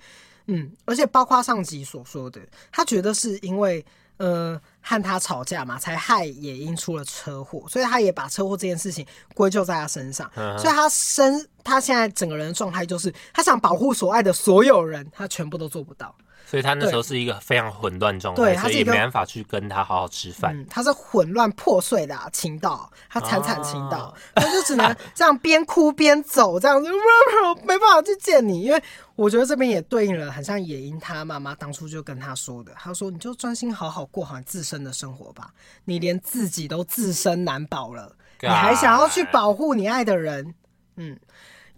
嗯，而且包括上集所说的，他觉得是因为呃和他吵架嘛，才害也因出了车祸，所以他也把车祸这件事情归咎在他身上，嗯、所以他身他现在整个人的状态就是，他想保护所爱的所有人，他全部都做不到。所以他那时候是一个非常混乱状态，所以也没办法去跟他好好吃饭。嗯，他是混乱破碎的晴道，他惨惨晴道，他就只能这样边哭边走，这样子 没办法去见你。因为我觉得这边也对应了，很像野樱他妈妈当初就跟他说的，他说你就专心好好过好你自身的生活吧，你连自己都自身难保了，你还想要去保护你爱的人，嗯。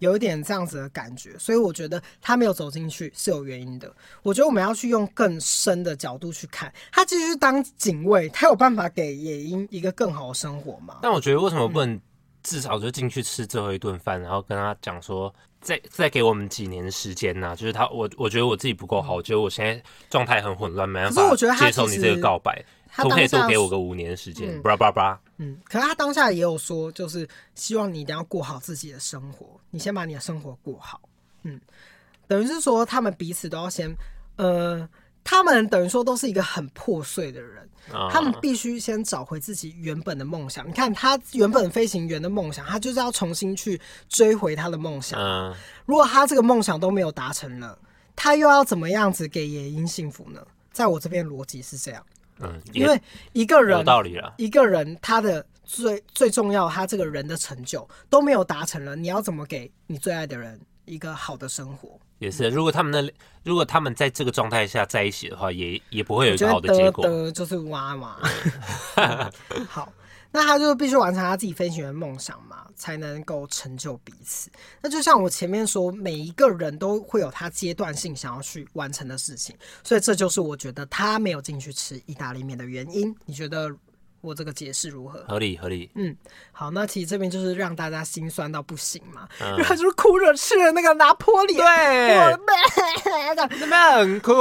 有一点这样子的感觉，所以我觉得他没有走进去是有原因的。我觉得我们要去用更深的角度去看，他继续当警卫，他有办法给野英一个更好的生活吗？但我觉得为什么不能至少就进去吃最后一顿饭，嗯、然后跟他讲说，再再给我们几年的时间呢、啊？就是他，我我觉得我自己不够好，我觉得我现在状态很混乱，没办法接受你这个告白。可不可以多给我个五年的时间？巴拉巴拉。嗯，可是他当下也有说，就是希望你一定要过好自己的生活，你先把你的生活过好。嗯，等于是说他们彼此都要先，呃，他们等于说都是一个很破碎的人，啊、他们必须先找回自己原本的梦想。你看他原本飞行员的梦想，他就是要重新去追回他的梦想。啊、如果他这个梦想都没有达成了，他又要怎么样子给野樱幸福呢？在我这边逻辑是这样，嗯，因为一个人有道理了，一个人他的最最重要，他这个人的成就都没有达成了，你要怎么给你最爱的人一个好的生活？也是，如果他们的如果他们在这个状态下在一起的话，也也不会有一个好的结果。得得就是哇嘛。好，那他就必须完成他自己飞行员梦想嘛，才能够成就彼此。那就像我前面说，每一个人都会有他阶段性想要去完成的事情，所以这就是我觉得他没有进去吃意大利面的原因。你觉得？我这个解释如何？合理合理。嗯，好，那其实这边就是让大家心酸到不行嘛，嗯、然后就是哭着吃了那个拿坡里，对，那边很哭，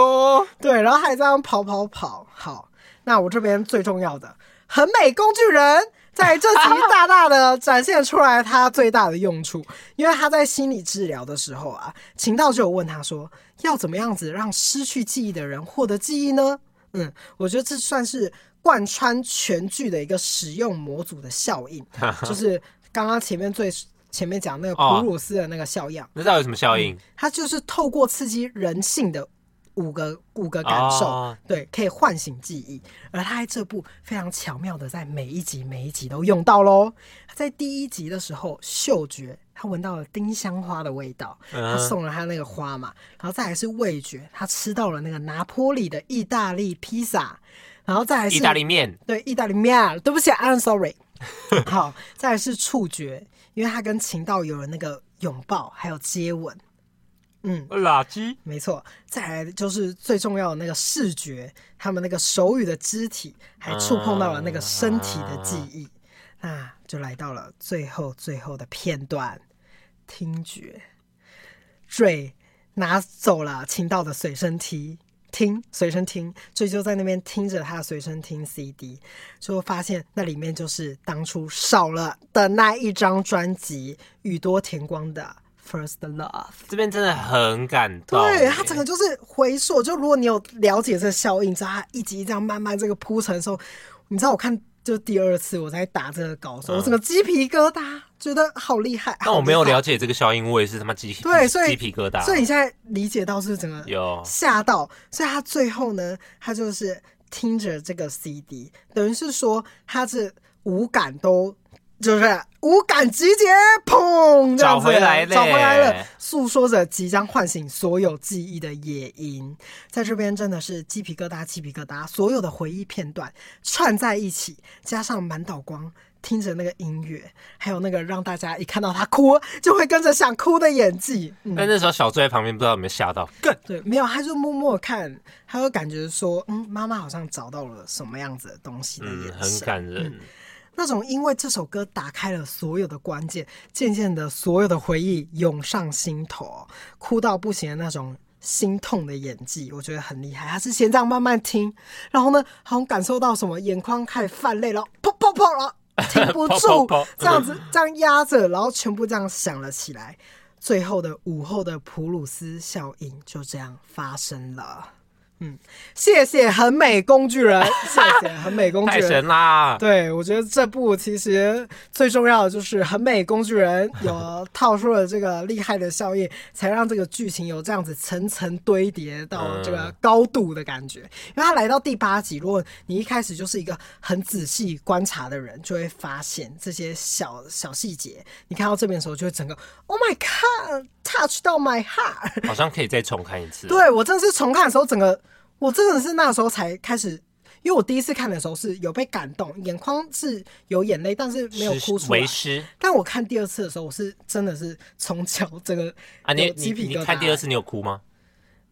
对，然后还这样跑跑跑。好，那我这边最重要的很美工具人在这集大大的展现出来他最大的用处，因为他在心理治疗的时候啊，秦道就有问他说，要怎么样子让失去记忆的人获得记忆呢？嗯，我觉得这算是。贯穿全剧的一个使用模组的效应，就是刚刚前面最前面讲那个普鲁斯的那个效应。哦、那到底有什么效应？它就是透过刺激人性的五个五个感受，哦、对，可以唤醒记忆。而他在这部非常巧妙的在每一集每一集都用到喽。他在第一集的时候，嗅觉他闻到了丁香花的味道，他送了他那个花嘛。然后再来是味觉，他吃到了那个拿坡里的意大利披萨。然后再来是意大利面，对，意大利面，对不起，I'm sorry。好，再来是触觉，因为他跟情道有了那个拥抱，还有接吻。嗯，垃圾，没错。再来就是最重要的那个视觉，他们那个手语的肢体，还触碰到了那个身体的记忆。那、就来到了最后最后的片段，听觉。Dre 拿走了秦道的随身听。听随身听，所以就在那边听着他的随身听 CD，就发现那里面就是当初少了的那一张专辑宇多田光的《First Love》。这边真的很感动，对他整个就是回溯。就如果你有了解这个效应，知道他一集一这样慢慢这个铺陈的时候，你知道我看。就第二次我在打这个稿的时候，嗯、我整个鸡皮疙瘩，觉得好厉害。但我没有了解这个效应，我也是他妈鸡皮对，所以鸡皮疙瘩。所以你现在理解到是整个有吓到，所以他最后呢，他就是听着这个 CD，等于是说他是五感都。就是五感集结，砰！找回来了，找回来了，诉说着即将唤醒所有记忆的野营，在这边真的是鸡皮疙瘩，鸡皮疙瘩，所有的回忆片段串在一起，加上满岛光听着那个音乐，还有那个让大家一看到他哭就会跟着想哭的演技。嗯、但那时候小醉在旁边，不知道有没有吓到？对，没有，他就默默看，他就感觉说，嗯，妈妈好像找到了什么样子的东西的眼神，嗯，很感人。嗯那种因为这首歌打开了所有的关键，渐渐的所有的回忆涌上心头，哭到不行的那种心痛的演技，我觉得很厉害。他是先这样慢慢听，然后呢，好像感受到什么，眼眶开始泛泪，然后砰砰砰，然后停不住，这样子这样压着，然后全部这样响了起来，最后的午后的普鲁斯效应就这样发生了。嗯，谢谢很美工具人，谢谢很美工具人，太神啦！对，我觉得这部其实最重要的就是很美工具人有套出了这个厉害的效应，才让这个剧情有这样子层层堆叠到这个高度的感觉。嗯、因为他来到第八集，如果你一开始就是一个很仔细观察的人，就会发现这些小小细节。你看到这边的时候，就会整个 Oh my God，touch 到 my heart，好像可以再重看一次。对，我真的是重看的时候，整个。我真的是那时候才开始，因为我第一次看的时候是有被感动，眼眶是有眼泪，但是没有哭出来。为师。但我看第二次的时候，我是真的是从脚这个啊，你你你看第二次你有哭吗？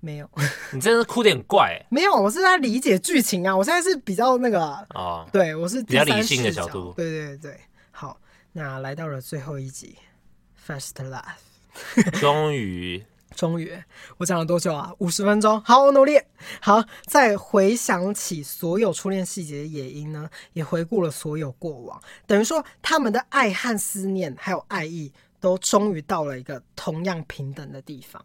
没有，你真的哭点怪、欸。没有，我是在理解剧情啊。我现在是比较那个哦，对我是比较理性的角度。对对对，好，那来到了最后一集，First Love，终于。终于，我讲了多久啊？五十分钟。好，我努力。好，再回想起所有初恋细节的野樱呢，也回顾了所有过往，等于说他们的爱和思念还有爱意，都终于到了一个同样平等的地方。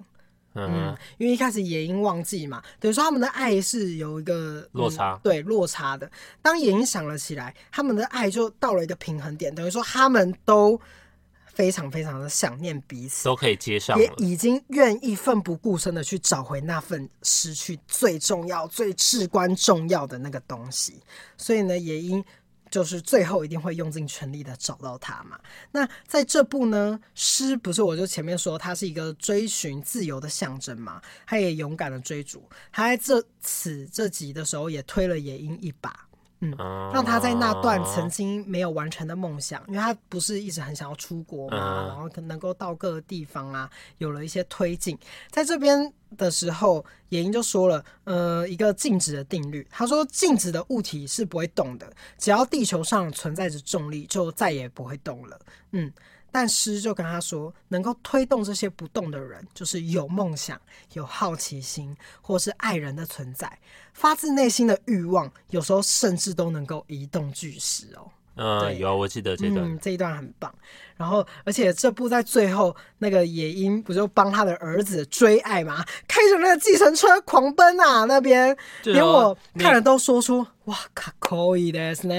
嗯，嗯，因为一开始野樱忘记嘛，等于说他们的爱是有一个、嗯、落差，对落差的。当野樱想了起来，他们的爱就到了一个平衡点，等于说他们都。非常非常的想念彼此，都可以接上，也已经愿意奋不顾身的去找回那份失去最重要、最至关重要的那个东西。所以呢，也因。就是最后一定会用尽全力的找到他嘛。那在这部呢，诗不是我就前面说他是一个追寻自由的象征嘛，他也勇敢的追逐。他在这此这集的时候也推了野樱一把。嗯，让他在那段曾经没有完成的梦想，因为他不是一直很想要出国嘛，然后能够到各个地方啊，有了一些推进。在这边的时候，野英就说了，呃，一个静止的定律。他说，静止的物体是不会动的，只要地球上存在着重力，就再也不会动了。嗯。但诗就跟他说，能够推动这些不动的人，就是有梦想、有好奇心，或是爱人的存在，发自内心的欲望，有时候甚至都能够移动巨石哦。嗯，有，我记得这段，嗯，这一段很棒。然后，而且这部在最后，那个野樱不就帮他的儿子追爱嘛，开着那个计程车狂奔啊，那边连我看了都说出哇，卡可以的是呢，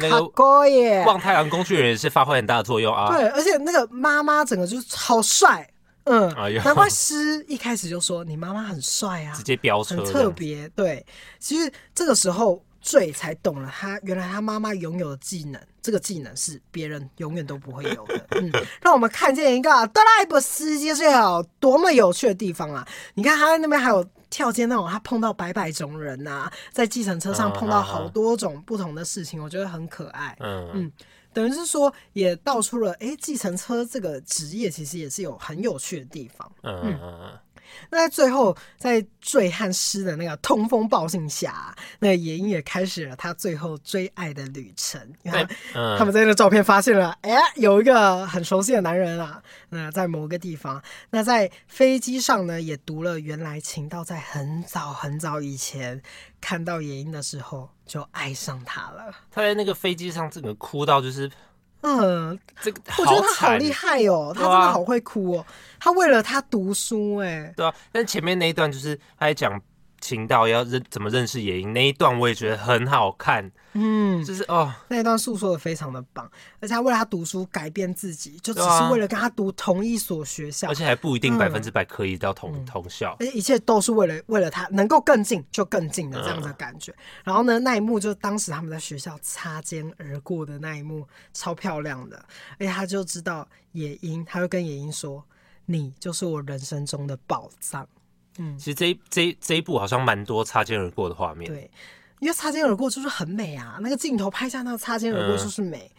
卡可以。望太阳工具人也是发挥很大的作用啊。对，而且那个妈妈整个就是好帅，嗯，哎、难怪诗一开始就说你妈妈很帅啊，直接飙车，很特别。对，其实这个时候。坠才懂了他，他原来他妈妈拥有的技能，这个技能是别人永远都不会有的。嗯，让我们看见一个德莱布司机是有多么有趣的地方啊！你看他在那边还有跳街那种，他碰到百百种人啊，在计程车上碰到好多种不同的事情，我觉得很可爱。嗯嗯，等于是说也道出了，哎、欸，计程车这个职业其实也是有很有趣的地方。嗯嗯嗯。那在最后，在醉和诗的那个通风报信下，那个野樱也开始了他最后追爱的旅程。因为他们在那个照片发现了，哎、欸，有一个很熟悉的男人啊，那在某个地方。那在飞机上呢，也读了原来情道在很早很早以前看到野樱的时候就爱上他了。他在那个飞机上，整个哭到就是。嗯，这个我觉得他好厉害哦，他真的好会哭哦。他为了他读书，哎，对啊。但前面那一段就是他在讲晴道要认怎么认识野樱那一段，我也觉得很好看。嗯，就是哦，那一段诉说的非常的棒，而且他为了他读书改变自己，就只是为了跟他读同一所学校，而且还不一定百分之百可以到同、嗯、同校，而且一切都是为了为了他能够更近就更近的这样的感觉。嗯、然后呢，那一幕就当时他们在学校擦肩而过的那一幕，超漂亮的。而且他就知道野樱，他会跟野樱说：“你就是我人生中的宝藏。”嗯，其实这一这一这一部好像蛮多擦肩而过的画面。对。因为擦肩而过就是很美啊，那个镜头拍下那个擦肩而过就是美，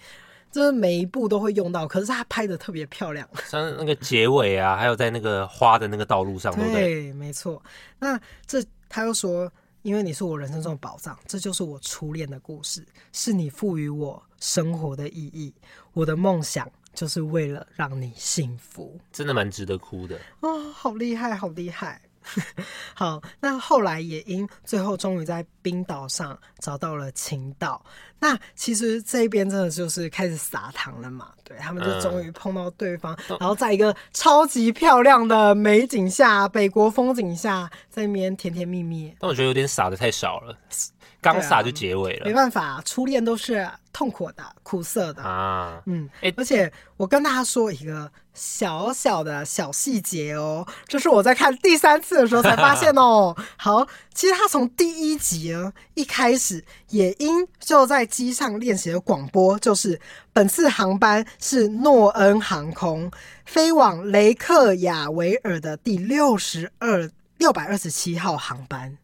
就是、每一部都会用到。可是他拍的特别漂亮，像那个结尾啊，还有在那个花的那个道路上，对，对，没错。那这他又说，因为你是我人生中的宝藏，这就是我初恋的故事，是你赋予我生活的意义。我的梦想就是为了让你幸福，真的蛮值得哭的哦，好厉害，好厉害。好，那后来也因最后终于在冰岛上找到了情岛。那其实这边真的就是开始撒糖了嘛？对，他们就终于碰到对方，嗯、然后在一个超级漂亮的美景下，北国风景下，在那边甜甜蜜蜜。但我觉得有点撒的太少了。刚撒就结尾了，没办法，初恋都是痛苦的、苦涩的啊。嗯，欸、而且我跟大家说一个小小的小细节哦，这是我在看第三次的时候才发现哦。好，其实他从第一集呢一开始，也因就在机上练习的广播，就是本次航班是诺恩航空飞往雷克雅维尔的第六十二六百二十七号航班。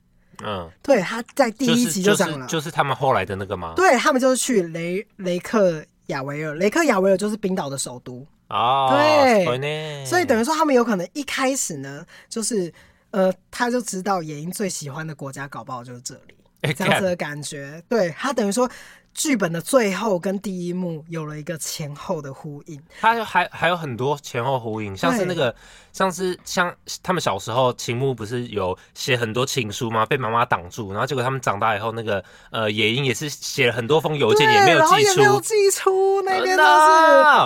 嗯，对，他在第一集就讲了，就是，就是他们后来的那个吗？对，他们就是去雷雷克雅维尔，雷克雅维尔就是冰岛的首都哦。对，所以等于说他们有可能一开始呢，就是呃，他就知道野樱最喜欢的国家搞不好就是这里，欸、这样子的感觉。对，他等于说。剧本的最后跟第一幕有了一个前后的呼应，它还还有很多前后呼应，像是那个，对像是像他们小时候，秦牧不是有写很多情书吗？被妈妈挡住，然后结果他们长大以后，那个呃野樱也是写了很多封邮件，也没有寄出，没有寄出，那边都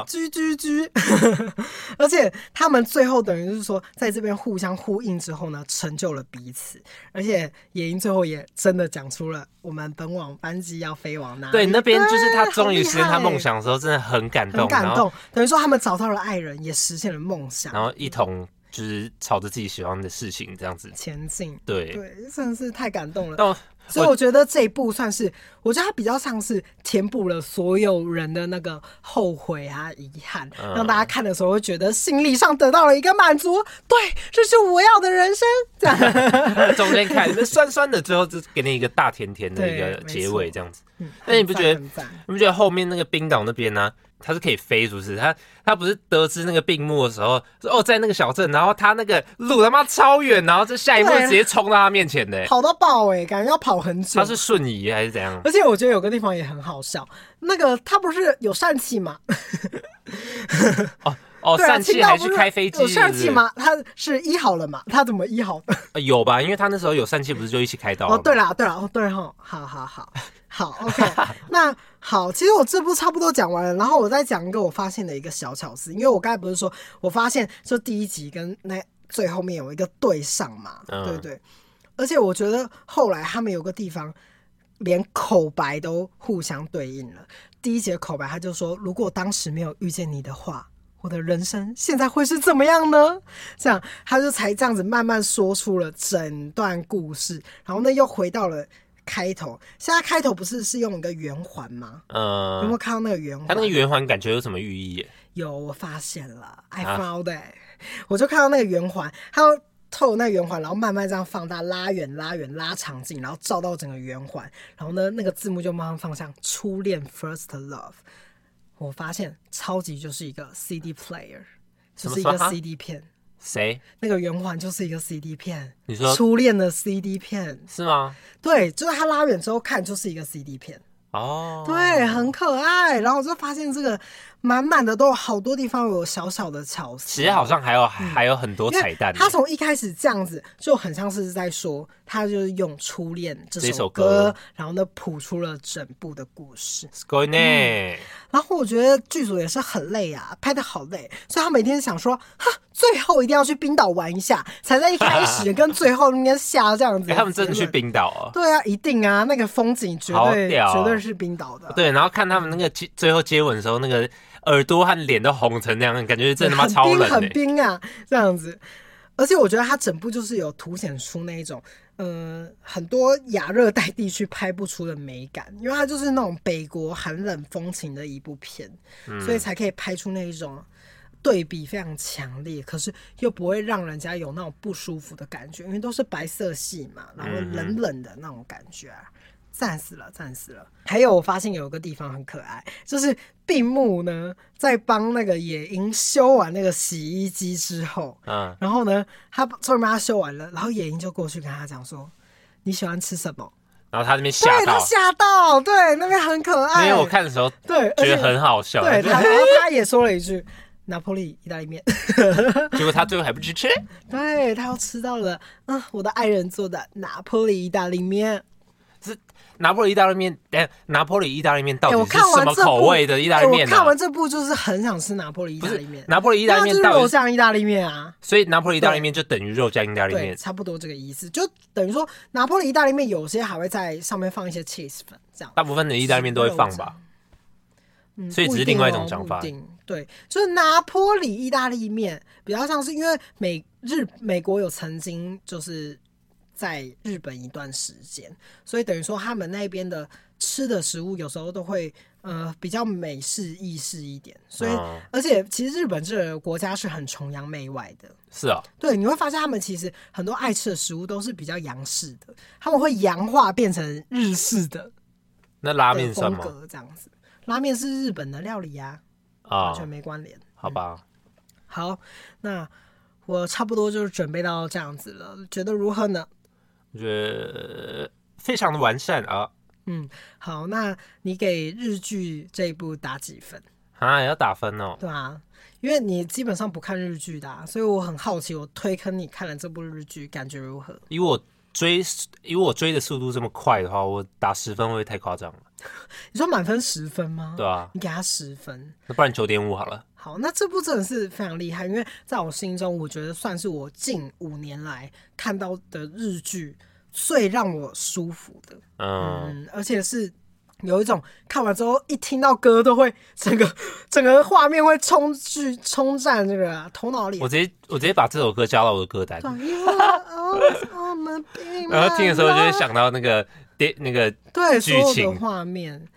是居居居 而且他们最后等于是说，在这边互相呼应之后呢，成就了彼此，而且野樱最后也真的讲出了我们本网班机要飞往哪里。对，那边就是他终于实现他梦想的时候，真的很感动，很感动。等于说他们找到了爱人，也实现了梦想，然后一同就是朝着自己喜欢的事情这样子前进。对对，真的是太感动了。所以我觉得这一部算是，我觉得它比较像是填补了所有人的那个后悔啊、遗憾，嗯、让大家看的时候会觉得心理上得到了一个满足。对，这是我要的人生。这样，中间看那酸酸的，最后就给你一个大甜甜的一个结尾，这样子。那你不觉得？你不觉得后面那个冰岛那边呢、啊？他是可以飞，是不是？他他不是得知那个病幕的时候，哦，在那个小镇，然后他那个路他妈超远，然后这下一步直接冲到他面前的，跑到爆哎，感觉要跑很久。他是瞬移还是怎样？而且我觉得有个地方也很好笑，那个他不是有疝气吗？哦哦，疝气还去开飞机？有疝气吗？他是医好了嘛？他怎么医好的？有吧，因为他那时候有疝气，不是就一起开刀？哦，对啦，对啦，哦，对哈，好好好。好，OK，那好，其实我这部差不多讲完了，然后我再讲一个我发现的一个小巧思，因为我刚才不是说我发现就第一集跟那最后面有一个对上嘛，嗯、对不对？而且我觉得后来他们有个地方连口白都互相对应了。第一节口白他就说：“如果当时没有遇见你的话，我的人生现在会是怎么样呢？”这样他就才这样子慢慢说出了整段故事，然后呢又回到了。开头，现在开头不是是用一个圆环吗？嗯，有没有看到那个圆环？它那个圆环感觉有什么寓意？有，我发现了，I found it。我就看到那个圆环，它要透那个圆环，然后慢慢这样放大、拉远、拉远、拉长镜，然后照到整个圆环，然后呢，那个字幕就慢慢放上初恋 （First Love）。我发现超级就是一个 CD player，就是一个 CD 片。谁？那个圆环就是一个 CD 片。你说初恋的 CD 片是吗？对，就是他拉远之后看就是一个 CD 片。哦，对，很可爱。然后我就发现这个。满满的都有好多地方有小小的巧思，其实好像还有、嗯、还有很多彩蛋。他从一开始这样子就很像是在说，他就是用初恋这首歌，然后呢谱出了整部的故事。嗯、然后我觉得剧组也是很累啊，拍的好累，所以他每天想说，哈，最后一定要去冰岛玩一下，才在一开始跟最后那边下这样子。他们真的去冰岛啊？对啊，一定啊，那个风景绝对绝对是冰岛的。对，然后看他们那个接最后接吻的时候那个。耳朵和脸都红成那样，感觉真的他妈超冷，很冰啊，这样子。而且我觉得它整部就是有凸显出那一种，嗯、呃，很多亚热带地区拍不出的美感，因为它就是那种北国寒冷风情的一部片，嗯、所以才可以拍出那一种对比非常强烈，可是又不会让人家有那种不舒服的感觉，因为都是白色系嘛，然后冷冷的那种感觉啊。赞死了，赞死了！还有，我发现有一个地方很可爱，就是闭幕呢，在帮那个野樱修完那个洗衣机之后，嗯，然后呢，他终于把它修完了，然后野樱就过去跟他讲说：“你喜欢吃什么？”然后他那边吓到，对，他吓到，对，那边很可爱。因为我看的时候，对，觉得很好笑。对，然后他也说了一句：“拿破里意大利面。”结果他最后还不去吃，对，他又吃到了，嗯，我的爱人做的拿破里意大利面。是拿破仑意大利面，哎，拿破仑意大利面到底是什么口味的意大利面？我看完这部就是很想吃拿破仑意大利面。拿破仑意大利面到底肉酱意大利面啊？所以拿破仑意大利面就等于肉酱意大利面，差不多这个意思。就等于说拿破仑意大利面有些还会在上面放一些 cheese 粉，这样。大部分的意大利面都会放吧？嗯，所以只是另外一种讲法。对，就是拿破里意大利面比较像是因为美日美国有曾经就是。在日本一段时间，所以等于说他们那边的吃的食物有时候都会呃比较美式意式一点，所以、嗯、而且其实日本这个国家是很崇洋媚外的。是啊，对，你会发现他们其实很多爱吃的食物都是比较洋式的，他们会洋化变成日式的。那拉面什么风格这样子？拉面是日本的料理呀、啊，哦、完全没关联。好吧、嗯，好，那我差不多就是准备到这样子了，觉得如何呢？我觉得非常的完善啊。嗯，好，那你给日剧这一部打几分？啊，也要打分哦。对啊，因为你基本上不看日剧的啊，所以我很好奇，我推坑你看了这部日剧，感觉如何？以我追，因为我追的速度这么快的话，我打十分会不会太夸张了？你说满分十分吗？对啊，你给他十分，那不然九点五好了。好，那这部真的是非常厉害，因为在我心中，我觉得算是我近五年来看到的日剧最让我舒服的。嗯，嗯，而且是有一种看完之后一听到歌都会整个 整个画面会冲去冲占这个头脑里。我直接我直接把这首歌加到我的歌单。然后听的时候就会想到那个电那个对剧情画面，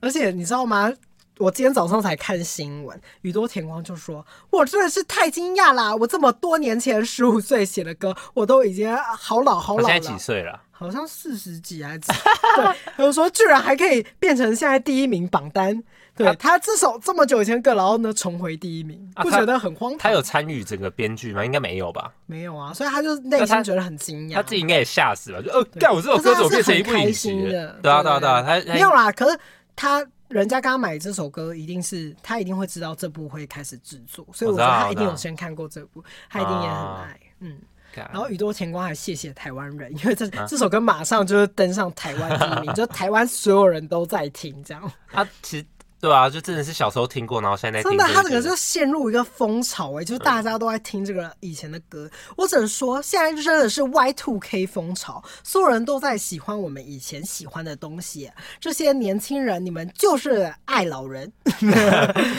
而且你知道吗？我今天早上才看新闻，宇多田光就说：“我真的是太惊讶啦！我这么多年前十五岁写的歌，我都已经好老好老了。”现在几岁了？好像四十几还是几？对，他就说居然还可以变成现在第一名榜单。对他，他这首这么久以前歌，然后呢重回第一名，不觉得很荒唐？他有参与整个编剧吗？应该没有吧？没有啊，所以他就内心觉得很惊讶。他自己应该也吓死了，就呃，干我这首歌怎么变成一部影集的？对啊，对啊，对啊，他没有啦。可是他。人家刚刚买这首歌，一定是他一定会知道这部会开始制作，所以我觉得他一定有先看过这部，他一定也很爱。嗯，然后宇多田光还谢谢台湾人，因为这这首歌马上就是登上台湾第一名，就台湾所有人都在听这样。他其实。对啊，就真的是小时候听过，然后现在。真的，他整个就陷入一个风潮哎、欸，就是大家都在听这个以前的歌。嗯、我只能说，现在真的是 Y Two K 风潮，所有人都在喜欢我们以前喜欢的东西。这些年轻人，你们就是爱老人。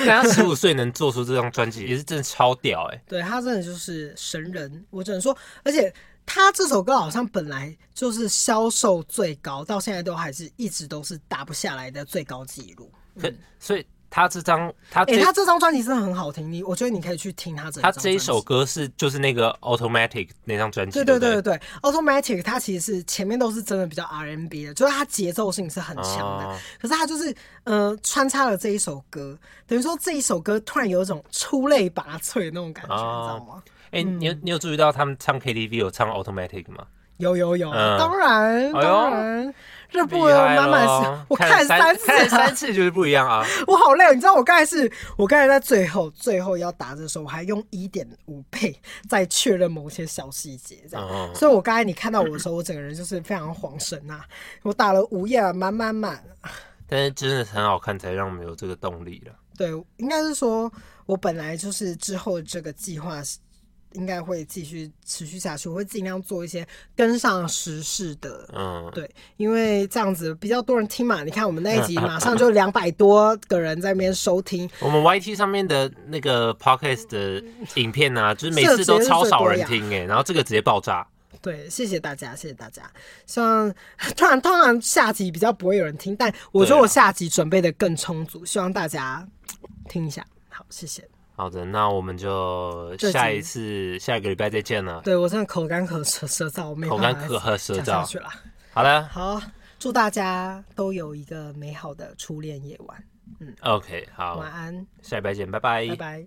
他 十五岁能做出这张专辑，也是真的超屌哎、欸。对，他真的就是神人，我只能说，而且他这首歌好像本来就是销售最高，到现在都还是一直都是打不下来的最高纪录。嗯、所以他这张他哎、欸，他这张专辑真的很好听，你我觉得你可以去听他这他这一首歌是就是那个 Automatic 那张专辑，对对对对？对，Automatic 它其实是前面都是真的比较 R&B 的，就是它节奏性是很强的，哦、可是它就是呃穿插了这一首歌，等于说这一首歌突然有一种出类拔萃的那种感觉，哦、你知道吗？哎、欸，你有你有注意到他们唱 KTV 有唱 Automatic 吗？有有有，嗯、当然当然。这部满满是我看三次，看三次就是不一样啊！我好累，你知道我刚才是，我刚才在最后最后要打的时候，我还用一点五倍在确认某些小细节，这样。哦、所以，我刚才你看到我的时候，我整个人就是非常恍神呐、啊。我打了五页，满满满。但是真的很好看，才让我们有这个动力了。对，应该是说我本来就是之后这个计划是。应该会继续持续下去，我会尽量做一些跟上时事的，嗯，对，因为这样子比较多人听嘛。你看我们那一集马上就两百多个人在那边收听。我们 YT 上面的那个 Podcast 的影片呢、啊，就是每次都超少人听哎，然后这个直接爆炸。对，谢谢大家，谢谢大家。希望突然突然下集比较不会有人听，但我觉得我下集准备的更充足，希望大家听一下。好，谢谢。好的，那我们就下一次下一个礼拜再见了。对，我真的口干口舌舌燥，我没口干口舌燥去了。好了，好，祝大家都有一个美好的初恋夜晚。嗯，OK，好，晚安，下礼拜见，拜拜，拜拜。